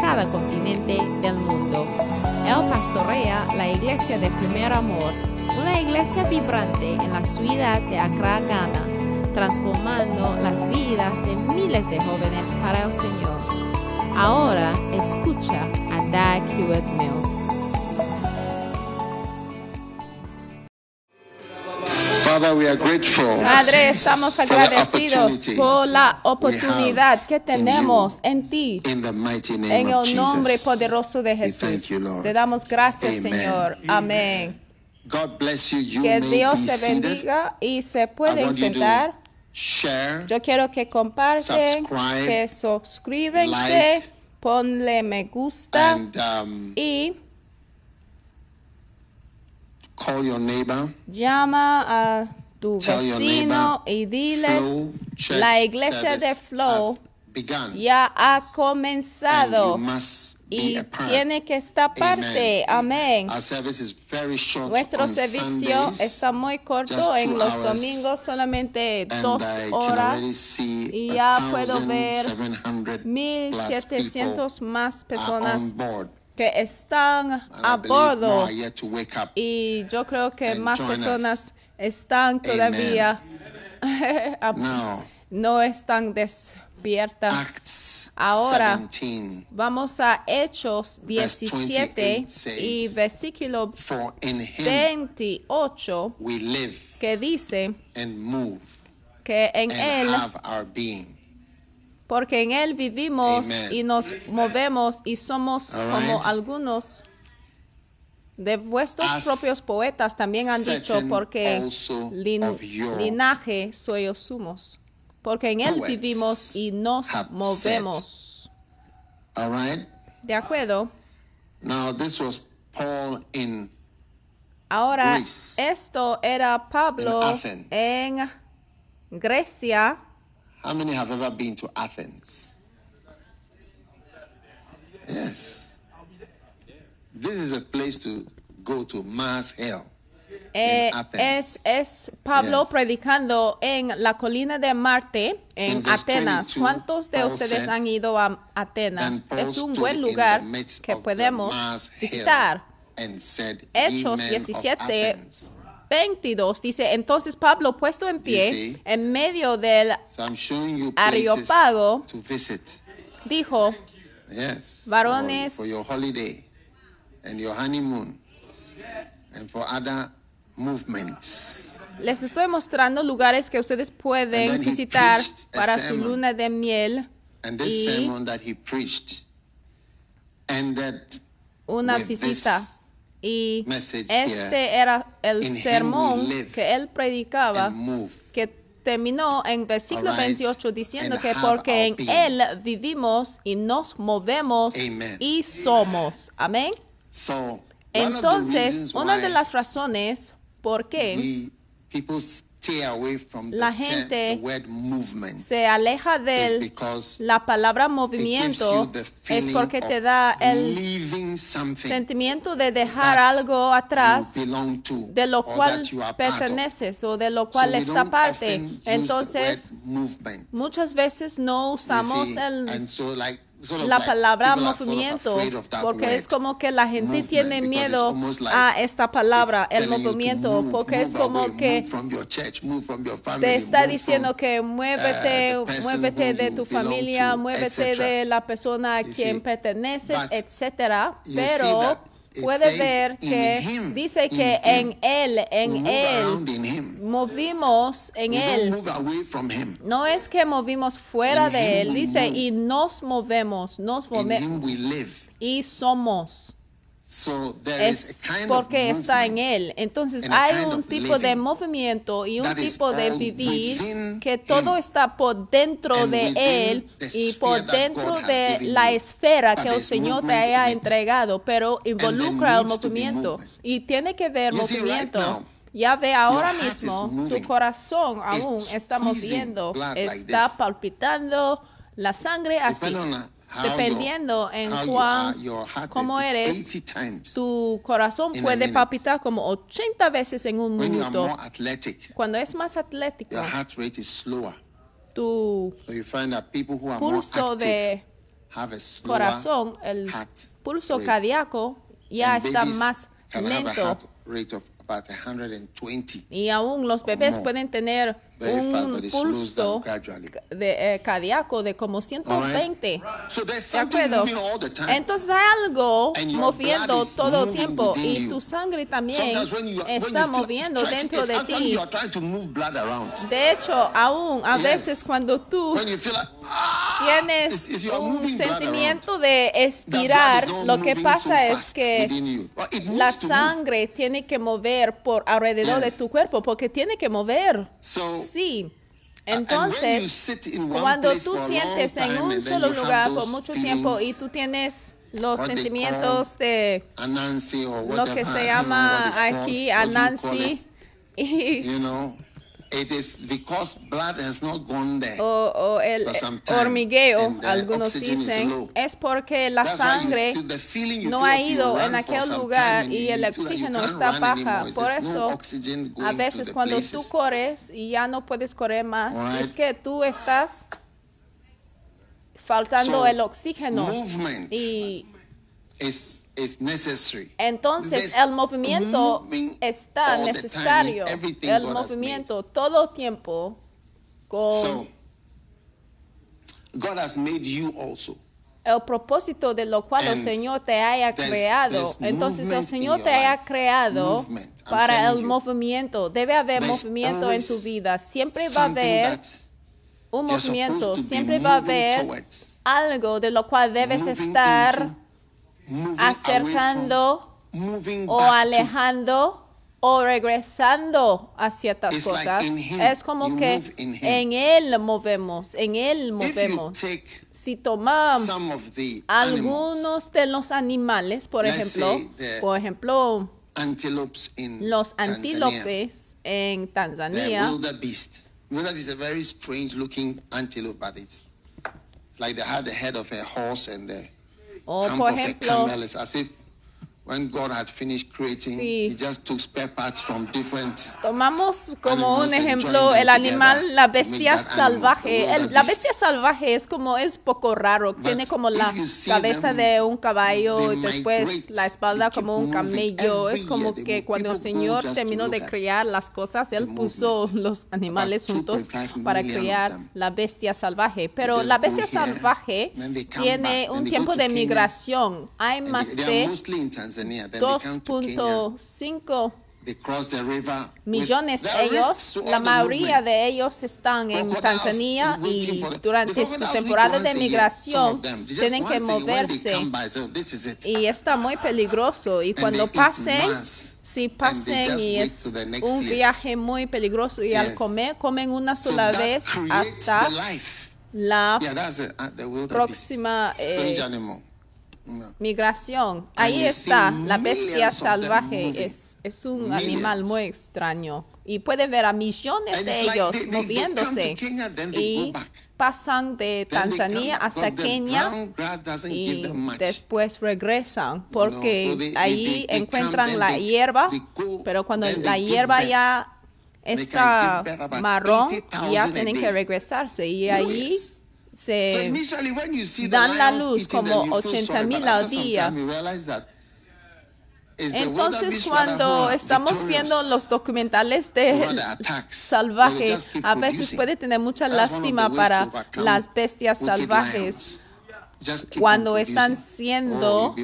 cada continente del mundo. Él pastorea la iglesia de Primer Amor, una iglesia vibrante en la ciudad de Accra, Ghana, transformando las vidas de miles de jóvenes para el Señor. Ahora escucha a Dag Hewitt Mills. Father, we are grateful Padre, estamos agradecidos por la oportunidad que tenemos en ti. In the mighty name En el nombre Jesus. poderoso de Jesús. you, Lord. Te damos gracias, Amen. Señor. Amén. God bless you. You Que Dios te bendiga y se pueden sentar. Share. Yo quiero que comparten, subscribe, que suscríbense, like, ponle me gusta and um, y call your neighbor. llama a tu vecino y diles, Flow la iglesia de Flow ya ha comenzado y tiene que estar parte. Amén. Nuestro servicio está muy corto en los domingos, solamente dos horas. y ya puedo 1,700 ver plus 1700 más personas. Que están a bordo y yo creo que más personas están todavía no están despiertas. Acts Ahora 17. vamos a Hechos Verse 17 28 y says, versículo For in him 28 we live que dice and move que en and él have our being. Porque en él vivimos Amen. y nos movemos y somos como algunos de vuestros As propios poetas también han dicho porque lin- linaje soy os sumos. Porque en él vivimos y nos movemos. All right? de acuerdo Now, this was Paul in ahora Greece. esto era Pablo en Grecia How many have ever been to Athens? Yes. This is a place to go to Mars Hill. Eh, es, es Pablo Yes. predicando en la colina de Marte, en Atenas. 22, ¿Cuántos de ustedes han ido a Atenas? Es un buen lugar que podemos visitar. Hechos "Ye men of 17, Athens." 22 dice, entonces Pablo puesto en pie see? en medio del So visit. dijo, Yes. Varones. For, for your holiday and your honeymoon and for other movements. les estoy mostrando lugares que ustedes And pueden visitar para su luna de miel And this y sermon that he preached ended una visita. Y este era el sermón que él predicaba, que terminó en versículo All right. 28 diciendo que porque en él vivimos y nos movemos y somos. Amén. Entonces, una de las razones por qué La gente se aleja de la palabra movimiento es porque te da el sentimiento de dejar algo atrás de lo cual perteneces o de lo cual está parte. Entonces, muchas veces no usamos el, La palabra movimiento porque es como que la gente tiene miedo a esta palabra, el movimiento, porque es como que te está diciendo que uh, muévete, person muévete de tu familia, muévete de la persona a quien perteneces, etcétera. Pero puede ver que dice que en él, en él, movimos en él. No es que movimos fuera de él, dice, y nos movemos, nos movemos y somos. So there is es porque of está en Él. Entonces hay un tipo de movimiento y un tipo de vivir que todo está por dentro de Él the y por dentro de la esfera que el Señor te haya entregado, pero involucra el movimiento y tiene que ver movimiento. ya ve ahora mismo, tu corazón aún It's estamos squeezing viendo, blood like está palpitando la sangre así. Dependiendo en cuán, cómo eres, 80 times. tu corazón puede palpitar como 80 veces en un minuto. Cuando es más atlético, your heart rate is slower. tu So you find that people who are more pulso de have a slower corazón, el heart pulso rate. cardíaco, ya está más lento. heart rate of about 120. Y aún los bebés pueden tener un pulso de, eh, cardíaco de como All right? 120. So there's ¿De acuerdo? Entonces hay algo moviendo todo el tiempo y tu sangre también está moviendo dentro de ti. De hecho, aún a veces cuando tú ah, tienes un sentimiento de estirar, lo que pasa es que la sangre tiene que mover por alrededor de tu cuerpo porque tiene que mover. Sí. Entonces, cuando tú sientes en un solo lugar por mucho tiempo y tú tienes los sentimientos de lo que se llama aquí a Nancy y, it is because blood has not gone there. o, o el hormigueo, the algunos dicen, es porque la That's sangre feel no ha ido en aquel lugar y el oxígeno está baja. Por no eso, oxygen a veces cuando tú places. corres y ya no puedes correr más, Alright. es que tú estás faltando So, el oxígeno. Y is, is necessary. entonces el movimiento está time necesario. everything El movimiento todo tiempo con So, God has made you also. el propósito de lo cual el And Señor te haya there's- creado. there's Entonces el Señor te haya creado para el you. movimiento. Debe haber movimiento en tu vida. Siempre va a haber un movimiento. Siempre va a haber algo de lo cual debes estar acercando o alejando o regresando a ciertas It's like cosas. him. Es como You que en Él movemos, en Él movemos. Si tomamos algunos de los animales, por Let's ejemplo, por ejemplo, antelopes in los Tanzania, antílopes en Tanzania, wildebeest. Wildebeest is a very strange looking antelope, but it's like they had the head of a horse and the o por ejemplo, when God had finished creating, Sí. He just took spare parts from different. tomamos como un ejemplo el animal, la bestia salvaje. El- la bestia salvaje es como, es poco raro, tiene como la cabeza them, de un caballo y después la espalda como un camello. Es como year que cuando el Señor terminó de criar las cosas, Él puso los animales juntos 2.5 para them. la bestia salvaje. Pero la bestia salvaje tiene un tiempo de migración. Hay más de mostly in Tanzania. Then they come to Kenya. 2.5 They cross the river. with- millones de ellos, la mayoría de ellos están en Tanzania y durante su temporada de migración tienen que moverse y está muy peligroso y cuando pasen, si pasen y es un viaje muy peligroso y al comer comen una So sola vez hasta la wildebeest. próxima, eh. No. migración. Ahí you está, la bestia salvaje es, es un animal muy extraño. Y puede ver a millones And de like ellos they- they- moviéndose. Kenya, y pasan de Tanzania hasta Kenia y después regresan porque they- ahí encuentran la hierba, pero cuando la hierba ya está marrón, 80,000 ya tienen que regresarse. Y ahí se dan la luz como them, you feel 80 sorry, mil al día. Entonces cuando estamos viendo los documentales de salvaje, a veces puede tener mucha lástima para las bestias salvajes cuando están siendo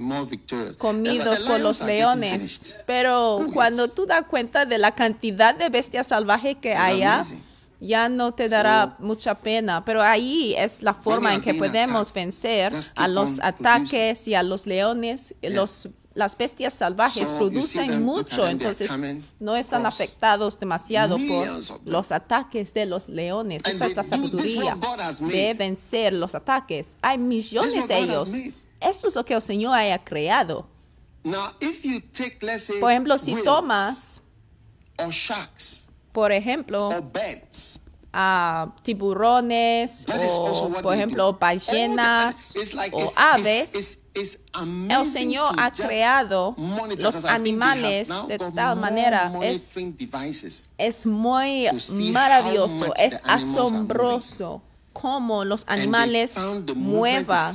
comidos por los leones. Pero cuando tú das cuenta de la cantidad de bestias salvajes que amazing. Ya no te dará mucha pena. Pero ahí es la forma en que podemos vencer a los ataques y a los leones, los las bestias salvajes So, producen mucho, entonces no están across afectados demasiado por millions them. los ataques de los leones. And Esta es la sabiduría de vencer los ataques. Hay millones de ellos. Esto es lo que el Señor haya creado. Now, if you take, let's say, Por ejemplo, si tomas, or sharks por ejemplo, a tiburones o, por ejemplo, ballenas o aves. El Señor ha creado los animales de tal manera. Es, es muy maravilloso, es asombroso cómo los animales muevan.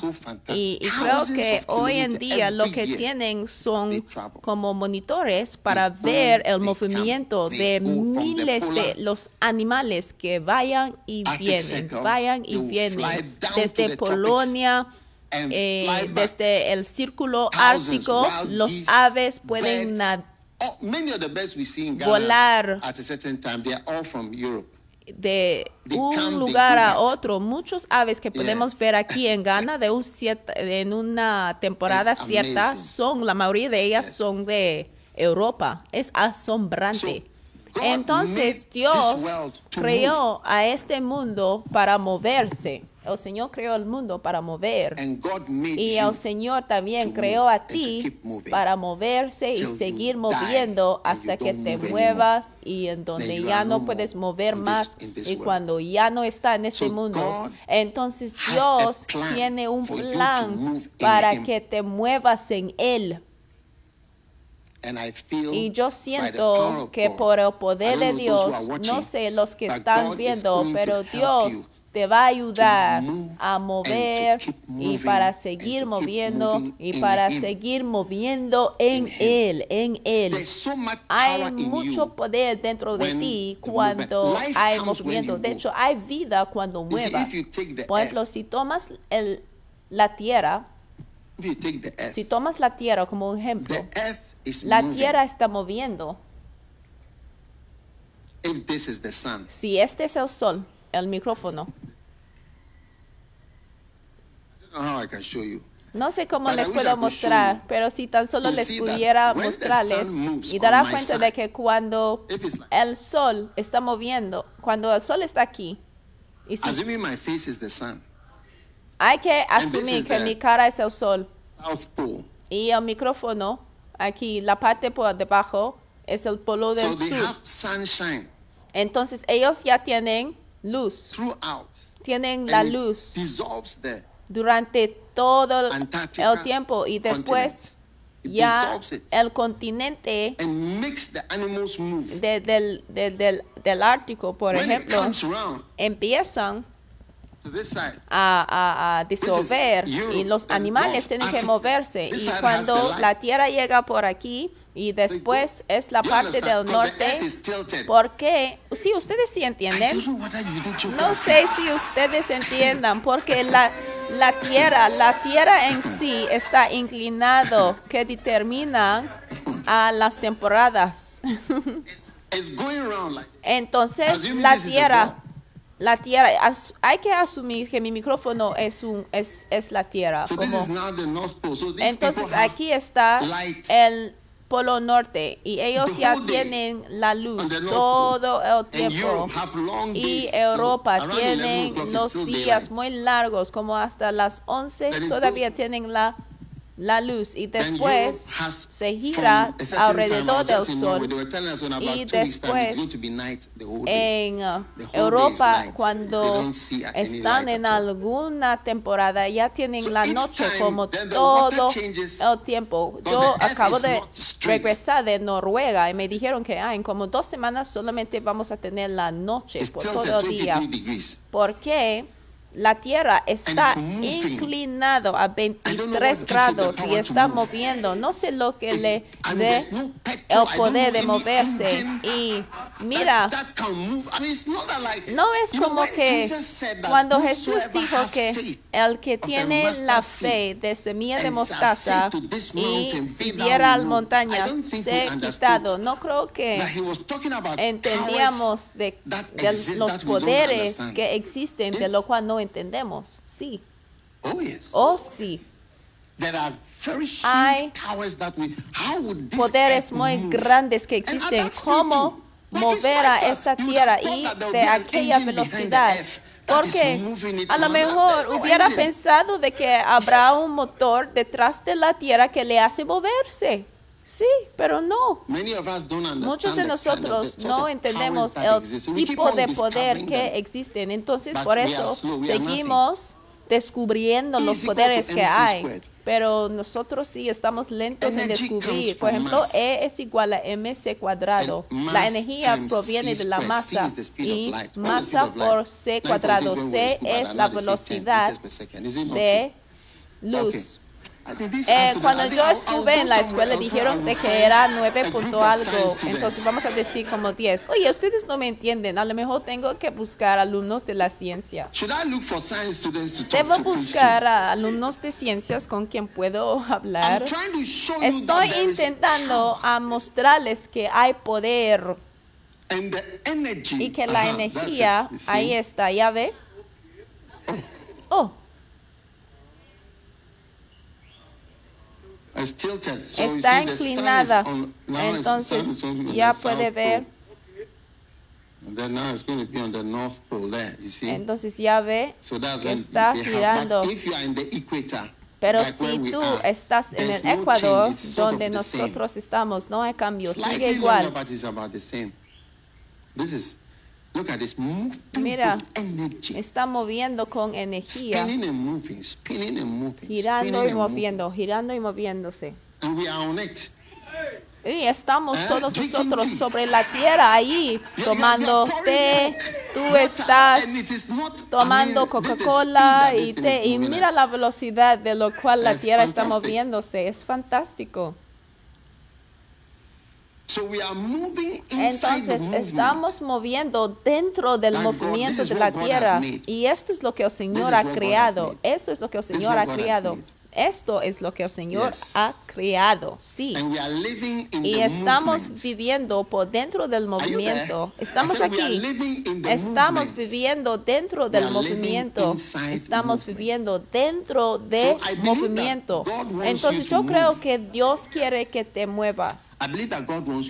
Y, y creo que hoy en día lo que tienen son como monitores para ver el movimiento de miles de los animales que vayan y vienen, vayan y vienen desde Polonia. eh, desde el círculo ártico, los aves pueden nadar Oh, Volar. De un lugar a otro. Muchos aves que podemos ver aquí en Ghana de un cierta- en una temporada cierta son, la mayoría de ellas son de Europa. Es asombrante. Entonces Dios creó a este mundo para moverse. El Señor creó el mundo para mover. Y el Señor también creó a ti para moverse y seguir moviendo hasta que te muevas y en donde ya no puedes mover más y cuando ya no está en este mundo. Entonces Dios tiene un plan para que te muevas en Él. Y yo siento que por el poder de Dios, no sé los que están viendo, pero Dios te va a ayudar a mover y para seguir moviendo y para seguir moviendo en. Él, en Él. Hay mucho poder dentro de ti cuando hay movimiento. De hecho, hay vida cuando muevas. Por ejemplo, si tomas el, la tierra, si tomas la tierra como un ejemplo, la tierra está moviendo. Si este es el sol, el micrófono, no sé cómo les puedo mostrar, pero si tan solo les pudiera mostrarles y dará cuenta de que cuando el sol está moviendo, cuando el sol está aquí, y si assuming my face is the sun, hay que asumir que mi cara es el sol. Y el micrófono, aquí la parte por debajo, es el polo del sur. Entonces ellos ya tienen luz, throughout. tienen la luz durante todo el- Antarctica el tiempo y después ya el continente and makes the animals move. de- del, de- del, del Ártico, por when ejemplo, empiezan side, a, a- a disolver Europe, y los animales tienen que moverse. Y cuando la Tierra llega por aquí y después es la parte del norte, porque, sí, ustedes sí entienden. No sé si ustedes entiendan, porque la, la tierra, la tierra en sí está inclinado, que determina a las temporadas. Entonces, la tierra, la tierra, hay que asumir que mi micrófono es un, es, es la tierra. como- entonces aquí está el polo norte y ellos ya tienen la luz todo el tiempo. Y Europa around 11 tienen los días muy largos, como hasta las 11 Then it todavía tienen la, la luz y después se gira alrededor del sol. Y después. En uh, Europa, cuando están en alguna temporada, ya tienen la noche como todo el tiempo. Yo acabo de regresar de Noruega y me dijeron que ah, en como dos semanas solamente vamos a tener la noche por todo el día. 23 degrees. La Tierra está inclinado a I don't know 23 what gives it the grados y está moviendo. No sé lo que le dé el poder de moverse. Y mira, no es como when que cuando Jesús dijo que el que tiene la fe de semilla de mostaza y si "Be thou diera al removed", montaña se quitado, no creo que he was talking about entendíamos de, that de exist los poderes que existen de lo cual no entendemos. Sí, Oh, yes. oh sí. There are very Hay powers that we, how would this poderes muy move? grandes que And existen. ¿Cómo mover a esta tierra y de aquella velocidad? Porque a lo mejor hubiera pensado de que habrá un motor detrás de la tierra que le hace moverse. Sí, pero no. Many of us don't understand Muchos de nosotros no entendemos el tipo de poder que existen. Entonces, por eso seguimos descubriendo los poderes que hay. Pero nosotros sí estamos lentos en descubrir. Por ejemplo. E es igual a mc cuadrado. La energía proviene de la masa y masa por c 9.8 cuadrado. C es la now they say 10 velocidad de luz. Eh, cuando yo estuve en la escuela dijeron de que era a 9 group punto algo, entonces vamos a decir como 10. Oye, ustedes no me entienden, a lo mejor tengo que buscar alumnos de la ciencia. Should I look for science students to talk Debo buscar a alumnos de ciencias con quien puedo hablar. Estoy intentando a mostrarles que hay poder. And the energy. y que la uh-huh, energía, ahí está, ¿ya ve? Oh, the north pole there, you see? entonces ya ve que está girando. Pero si tú estás en el Ecuador, donde nosotros estamos, no hay cambio, sigue igual. Mira. Está moviendo con energía, Spinning and moving, spinning and moving, girando y moviendo, girando y moviéndose. And we are on it. Y estamos Eh, todos nosotros sobre la tierra ahí, tomando té, tú estás tomando Coca-Cola y té, y mira la velocidad de lo cual la tierra está moviéndose, es fantástico. So we are moving inside Entonces estamos moviendo dentro del movimiento de la tierra. y esto es lo que el Señor ha creado. Esto es lo que el Señor ha creado. Esto es lo que el Señor Yes. ha creado. Sí. Y the estamos movement. viviendo por dentro del movimiento. Estamos aquí. Estamos movement. viviendo dentro del movimiento. Estamos movement. viviendo dentro So del believe movimiento. Entonces yo creo que Dios quiere que te muevas.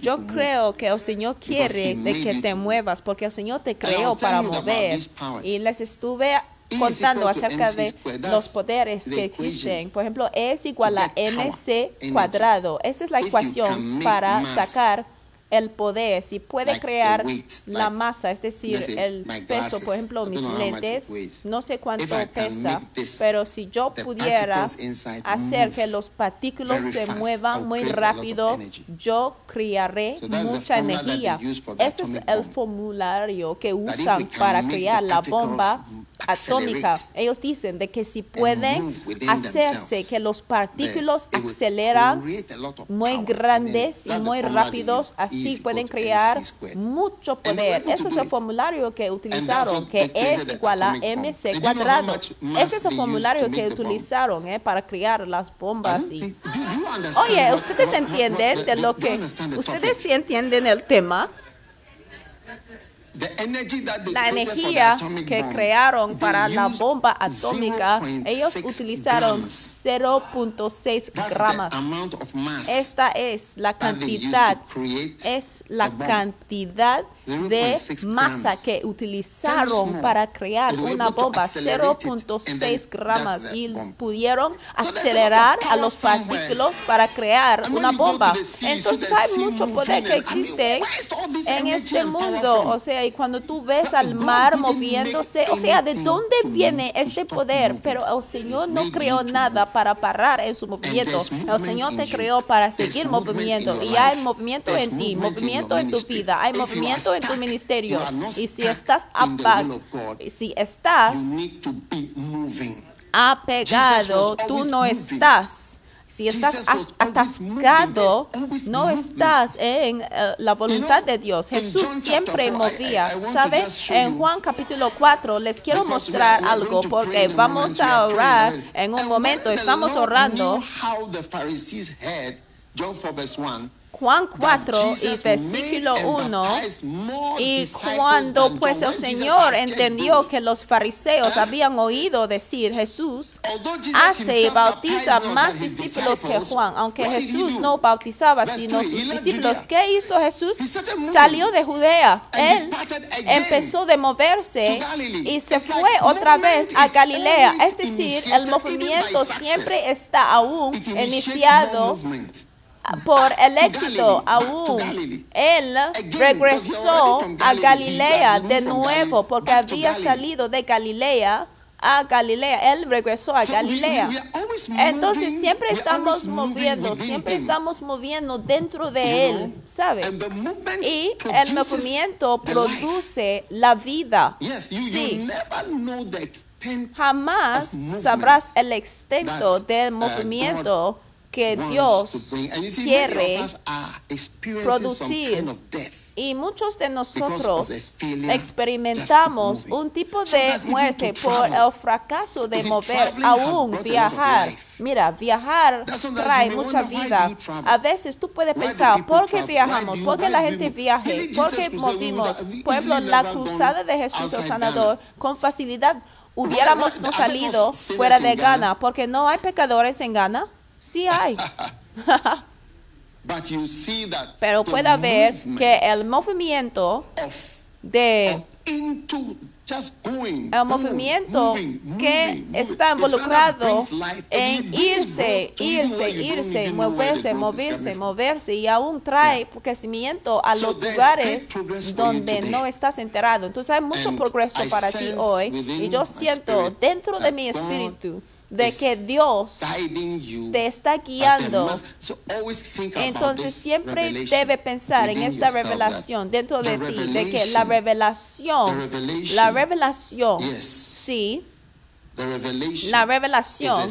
Yo creo que el Señor quiere de que te muevas porque el Señor te creó para mover. Y les estuve contando acerca de los poderes que existen. Por ejemplo, E es igual a mc cuadrado. Esa es la ecuación para sacar el poder. Si puede crear la masa, es decir, el peso, por ejemplo, mis lentes, no sé cuánto pesa, pero si yo pudiera hacer que los partículos very se muevan muy rápido, yo crearé mucha energía. Ese es el formulario que usan para crear la bomba atómica. Ellos dicen de que si pueden hacerse que los will aceleran muy grandes y muy rápidos, así pueden crear mucho poder. Ese es el formulario que utilizaron, que es igual a mc cuadrado. Ese es el formulario que utilizaron eh, para crear las bombas. y- Oye, ustedes entienden de lo que ustedes sí entienden el tema. The energy that they La energía que crearon para la bomba atómica, 0.6 ellos utilizaron grams. 0.6 That's gramas. Esta es la cantidad, es la cantidad de 0.6 masa que utilizaron para crear una bomba accelerate it, and 0.6 then gramas y pudieron acelerar a los partículos para crear una bomba. Entonces hay mucho poder que existe en este mundo. O sea, y cuando tú ves al mar moviéndose, o sea, ¿de dónde viene ese poder? Pero el Señor no creó nada para parar en su movimiento. El Señor te creó para seguir your y hay movimiento en ti, movimiento en tu vida, hay movimiento en tu ministerio. Y si estás in the apa- will of God. si estás apegado, tú no estás. Si estás atascado, no estás en eh, la voluntad de Dios. Jesús siempre movía. I- I want to ¿Sabe? just show En Juan capítulo 4 les quiero mostrar algo porque vamos a orar en un momento. Estamos orando. John 4 verse 1, Juan that 4 y versículo made and 1. baptized more Y cuando pues el Señor entendió que los fariseos habían oído decir Jesús hace y himself bautiza más discípulos que Juan, aunque Jesús no bautizaba sino sus discípulos. ¿Qué hizo Jesús? Salió de Judea. Él empezó de moverse y se fue otra vez a Galilea. Es decir, el movimiento siempre está aún iniciado. Por el to éxito aún. Él regresó a Galilea de nuevo porque había salido de Galilea a Galilea. Él regresó a Galilea. Entonces siempre estamos moviendo, siempre estamos moviendo dentro de Él? ¿sabe? Y el movimiento produce la vida. Yes, you, you Sí. never know the extent Jamás sabrás el extento del uh, movimiento que Dios quiere producir. Y muchos de nosotros experimentamos un tipo de muerte por el fracaso de mover, aún viajar. Mira, viajar trae mucha vida. A veces tú puedes pensar, ¿por qué viajamos? ¿Por qué la gente? Really, ¿Por qué movimos? Pueblo, la cruzada de Jesús el Sanador, con facilidad hubiéramos no salido fuera de? Ghana, porque no hay pecadores en Ghana. Sí hay. But you see that Pero puede ver que el movimiento of, de of into just going, el movimiento moving, moving, que moving. está involucrado en irse, irse, irse, moverse, moverse, moverse y aún trae crecimiento a So los lugares donde no estás enterado. Entonces hay mucho And progreso para ti hoy y yo siento dentro de mi God espíritu de que Dios te está guiando. Entonces siempre debe pensar en esta revelación dentro de ti, de que la revelación, la revelación, sí, la revelación,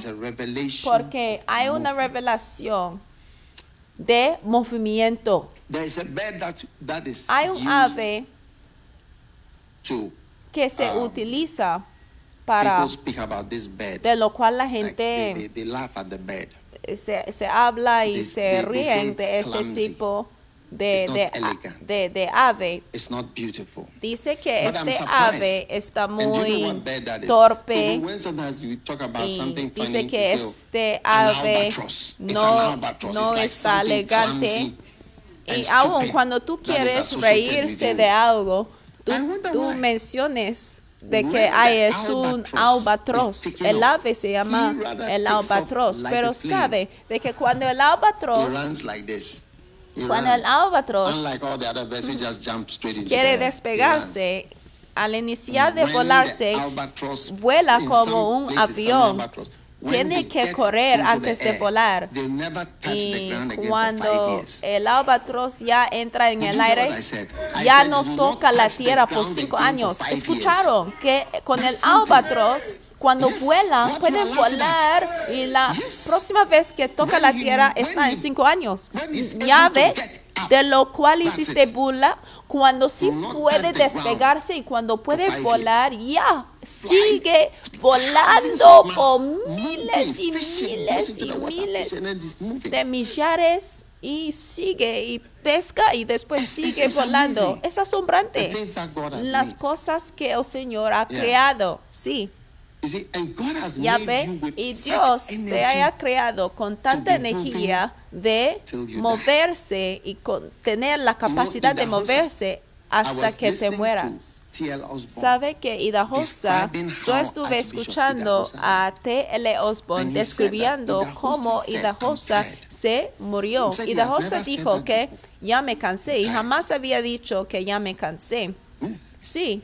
porque hay una movement. revelación de movimiento. There is a bird that, that is Hay un ave que se um, utiliza para, people speak about this bird. de lo cual la Like, they, they, gente they laugh at the bird. se, se habla y se ríen de it's este clumsy. tipo de, de, de, ave. It's not beautiful. Dice que But este ave está you know muy torpe Even when sometimes you talk about y dice you que say, "Oh, este ave no, no like está elegante. Y aún stupid cuando tú quieres reírse de algo, tú, tú menciones de que hay es un albatros. El ave se llama el albatros. Pero sabe de que cuando el albatros, cuando el albatros quiere despegarse, al iniciar de volarse, vuela como un avión. Tiene que correr antes de volar. Y cuando el albatros ya entra en el aire, ya no toca la tierra por cinco años. Escucharon que con el albatros, cuando vuelan, pueden volar y la próxima vez que toca la tierra está en cinco años. Ya ve de lo cual hiciste burla, cuando sí puede despegarse y cuando puede volar, ya sigue volando por miles, y miles y miles de millares y sigue y pesca y después sigue volando. Es asombrante. Las cosas que el Señor ha creado, sí, Ya made ve, you with y Dios te haya creado con tanta energía de moverse y con tener la capacidad de moverse hasta que te mueras. Sabe que Idahosa, describing yo estuve escuchando a T.L. Osborne describiendo cómo said, "I'm Idahosa tired." se murió. He said, "Yeah, I've Idahosa never said dijo que ya me cansé y jamás había dicho que ya me cansé. Sí.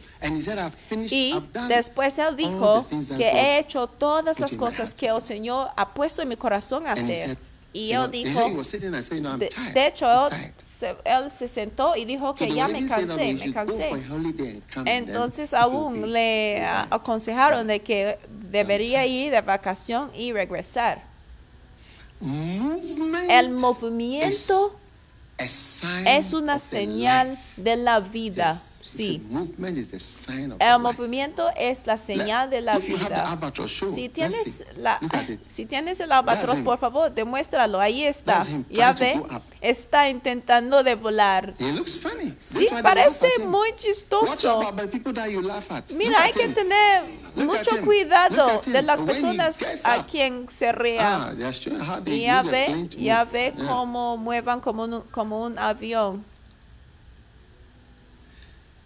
Y después él dijo que he hecho todas las cosas que el Señor ha puesto en mi corazón a hacer. Y él dijo, de, de hecho, él se, él se sentó y dijo que ya me cansé, me cansé. Entonces aún le aconsejaron de que debería ir de vacación y regresar. El movimiento es una señal de la vida. Sí. El movimiento es la señal de la vida. Si tienes, la, si tienes el albatros, por favor, demuéstralo. Ahí está. Ya ve, está intentando de volar. Sí, parece muy chistoso. Mira, hay que tener mucho cuidado de las personas a quien se ría. Ah, ya ve, ya ve cómo muevan como un, como un avión.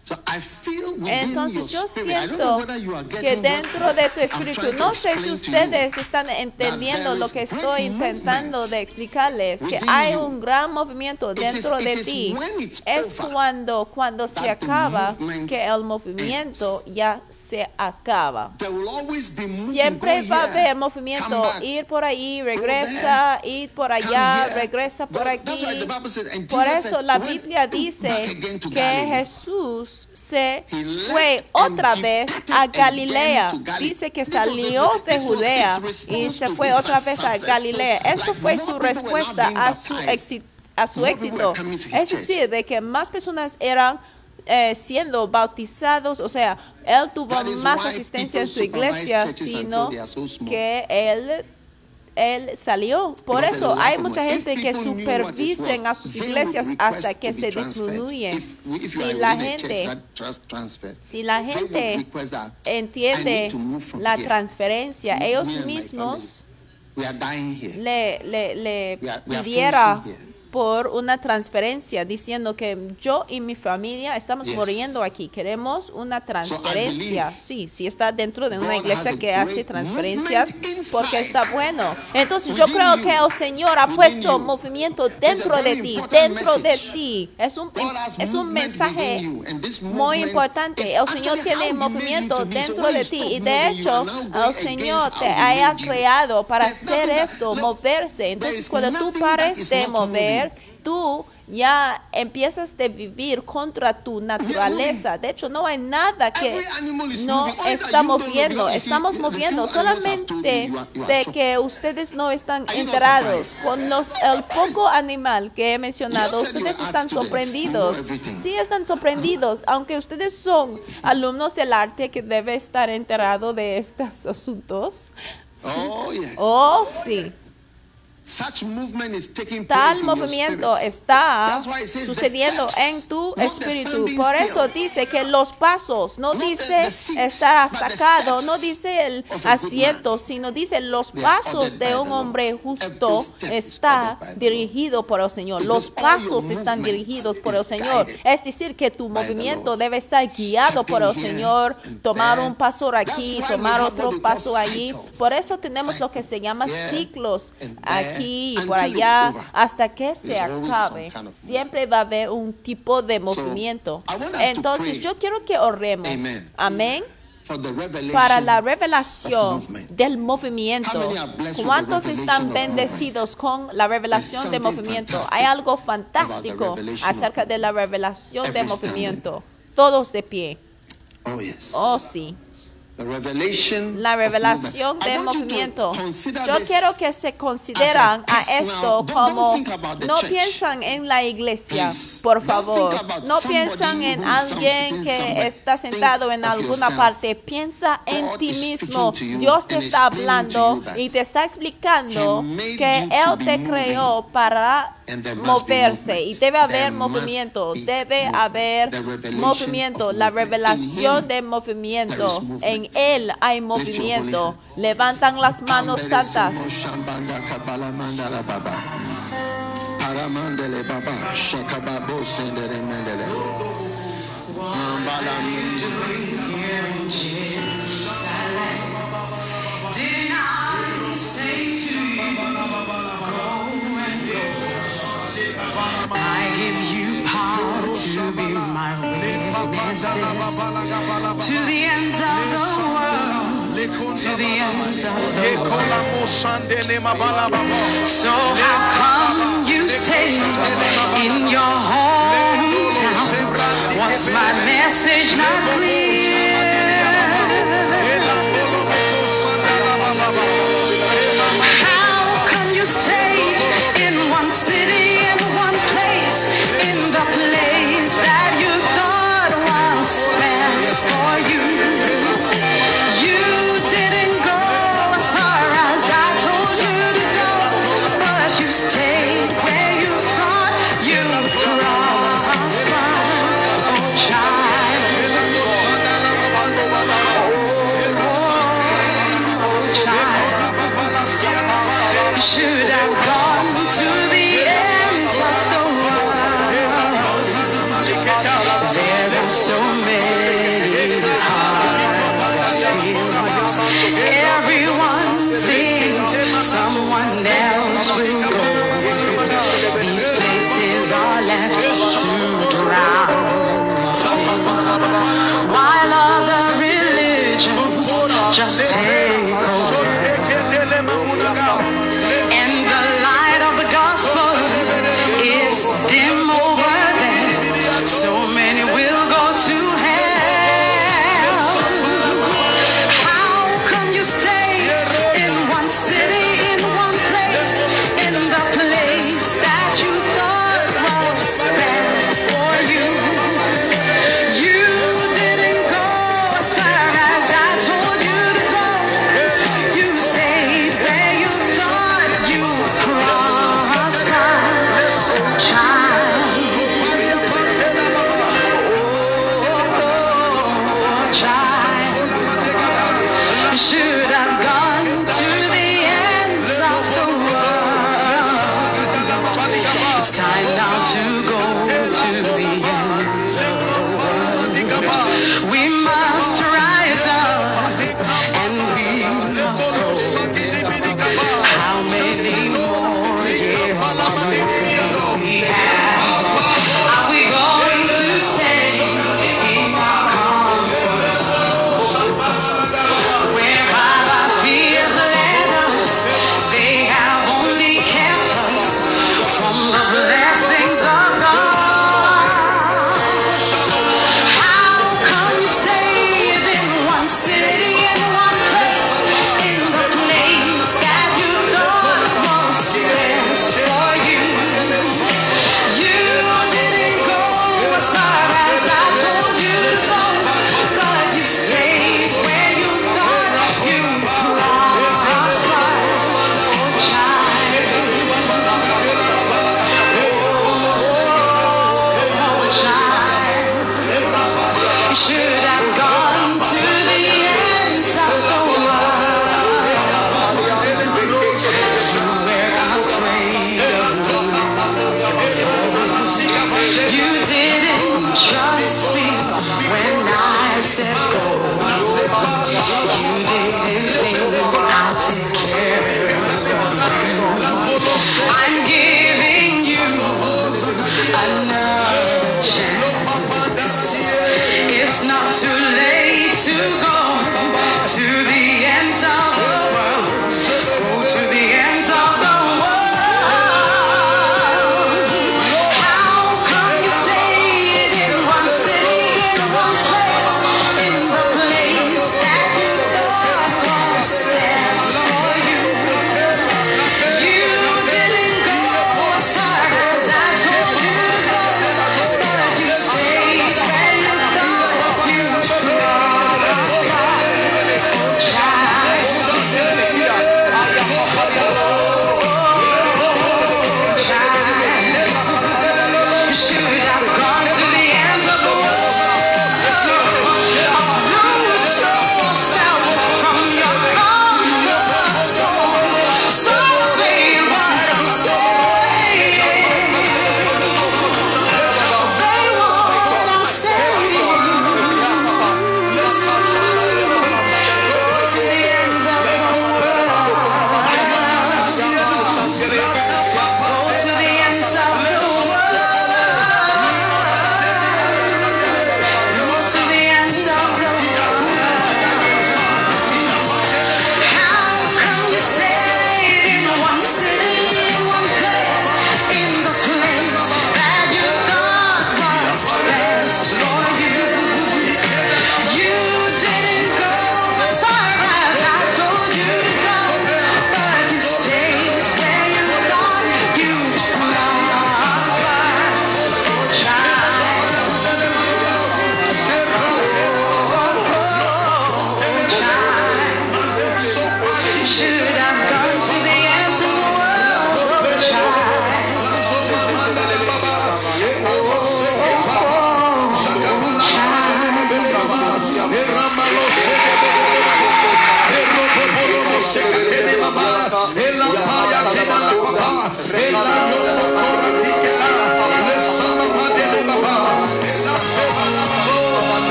So I feel within Entonces yo siento que dentro what de tu espíritu, no sé si ustedes están entendiendo lo que estoy intentando de explicarles, que hay un gran movimiento dentro de ti. Es cuando, cuando se acaba que el movimiento ya se acaba. There will always be movement, Siempre va a haber movimiento, ir por ahí, regresa, ir por allá, regresa por aquí. Por eso la "Went Biblia dice que Galilee." Jesús se fue otra vez a Galilea. Dice que salió de Judea y se fue otra vez a Galilea. Esto fue su respuesta a su éxito. A su Es decir, de que más personas eran eh, siendo bautizados, o sea, él tuvo más asistencia en su iglesia, sino que él él salió. Por eso hay mucha gente que supervisen a sus iglesias hasta que se disminuyen. Si la gente si la gente entiende la transferencia, ellos mismos le, le, le pidiera. Por una transferencia diciendo que yo y mi familia estamos Yes. muriendo aquí, queremos una transferencia. believe Sí, sí está dentro de una God iglesia que hace transferencias porque está bueno. Entonces yo creo you. que el Señor ha puesto you. movimiento dentro de ti, dentro de ti. Es un, es un mensaje muy importante. El Señor tiene movimiento. So dentro de ti y de hecho el Señor te haya creado para There's hacer esto, moverse. Entonces cuando tú pares de mover, tú ya empiezas de vivir contra tu naturaleza. De hecho, no hay nada que no está moviendo. Estamos moviendo solamente de que ustedes no están enterados. Con los, el poco animal que he mencionado, ustedes están sorprendidos. Sí, están sorprendidos. Aunque ustedes son alumnos del arte que debe estar enterado de estos asuntos. Oh. Oh, sí. Such movement is taking Tal movimiento está sucediendo en tu espíritu. Por eso dice que los pasos, no dice estar steps no dice el asiento, sino dice los pasos de un hombre justo está dirigido por el Señor. Los pasos están movement dirigidos por el Señor. Es decir, que tu movimiento debe estar guiado por el Señor. Tomar un paso aquí, tomar otro paso allí. Por eso tenemos lo que se llama ciclos there aquí y por allá hasta que se acabe. Siempre va a haber un tipo de movimiento. Entonces yo quiero que oremos. Amén. Para la revelación del movimiento. ¿Cuántos están bendecidos con la revelación de There's something movimiento? Hay algo fantástico acerca de la revelación de Every movimiento. Todos de pie. Oh, yes. Oh, sí. La revelación movement. I de want you to movimiento. Yo quiero que se consideran a esto como no piensan en la iglesia, por favor. No piensan en alguien que está sentado en alguna parte. Piensa en ti is mismo. Dios te está hablando y te está explicando que Él te creó para And there must be moverse y movement. debe haber There must movimiento, be debe movement. haber The revelation movimiento, of la movement. In revelación him de there movimiento. is movement. En Él hay movimiento. Levantan las manos santas. I say to you, go? I give you power to be my witnesses to the ends of the world, to the ends of the world. So how come you stayed in your hometown? Was my message not clear?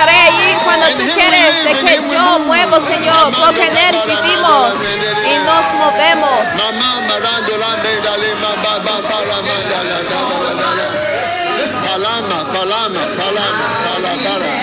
estaré ahí cuando tú quieres de que yo muevo, Señor, porque en Él vivimos y nos movemos. Palama, palama, palama, palama, palama,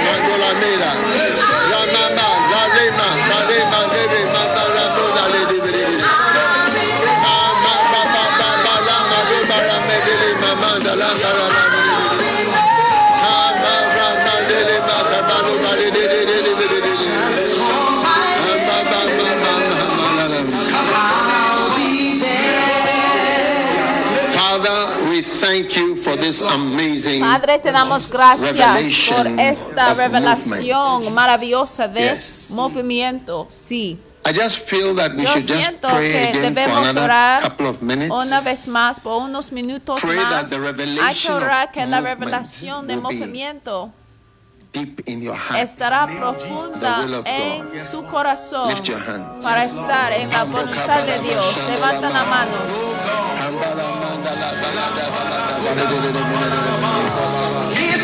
Padre, te damos gracias por esta revelación maravillosa de movimiento. Sí. I just feel that we Yo should just pray again una vez más por unos minutos pray más. That the que la revelación de movimiento estará profunda en tu corazón para estar en la voluntad de Dios. Levanta la mano.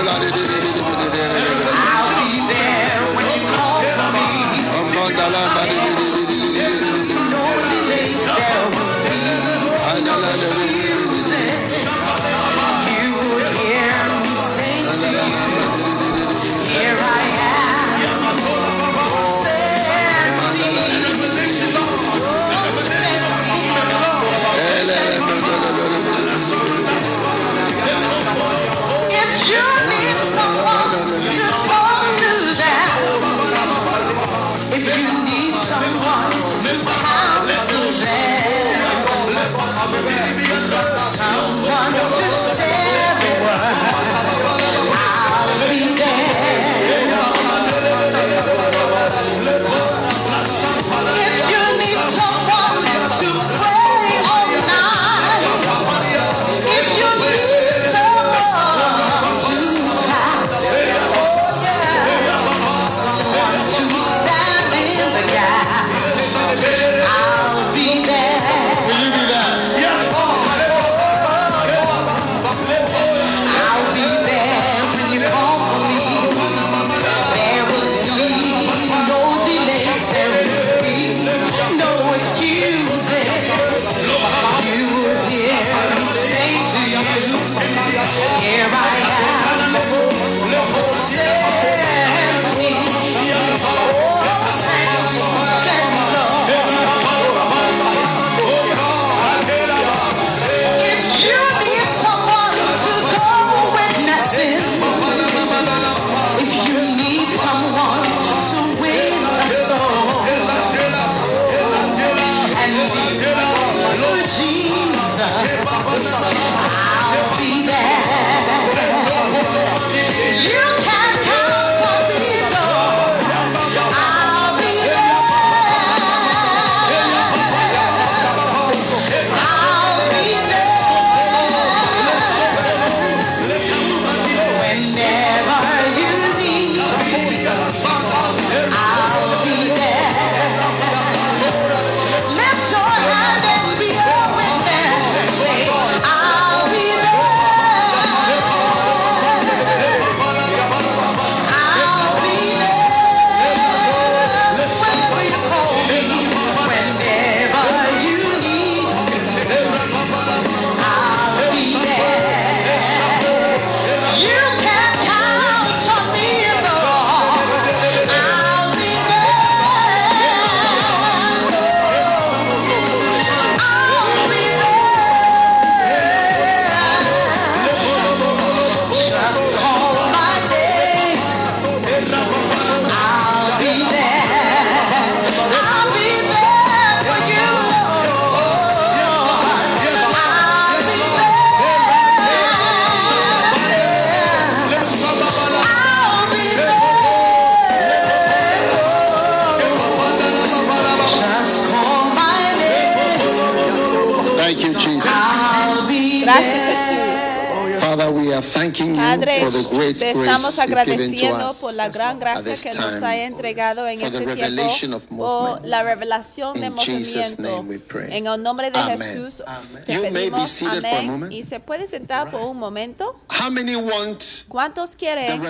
Babylon Estamos agradeciendo por la gran gracia que nos ha entregado en este tiempo por la revelación de movimiento. En el nombre de Jesús, te pedimos amén. ¿Y se puede sentar por un momento? How many want ¿Cuántos quieren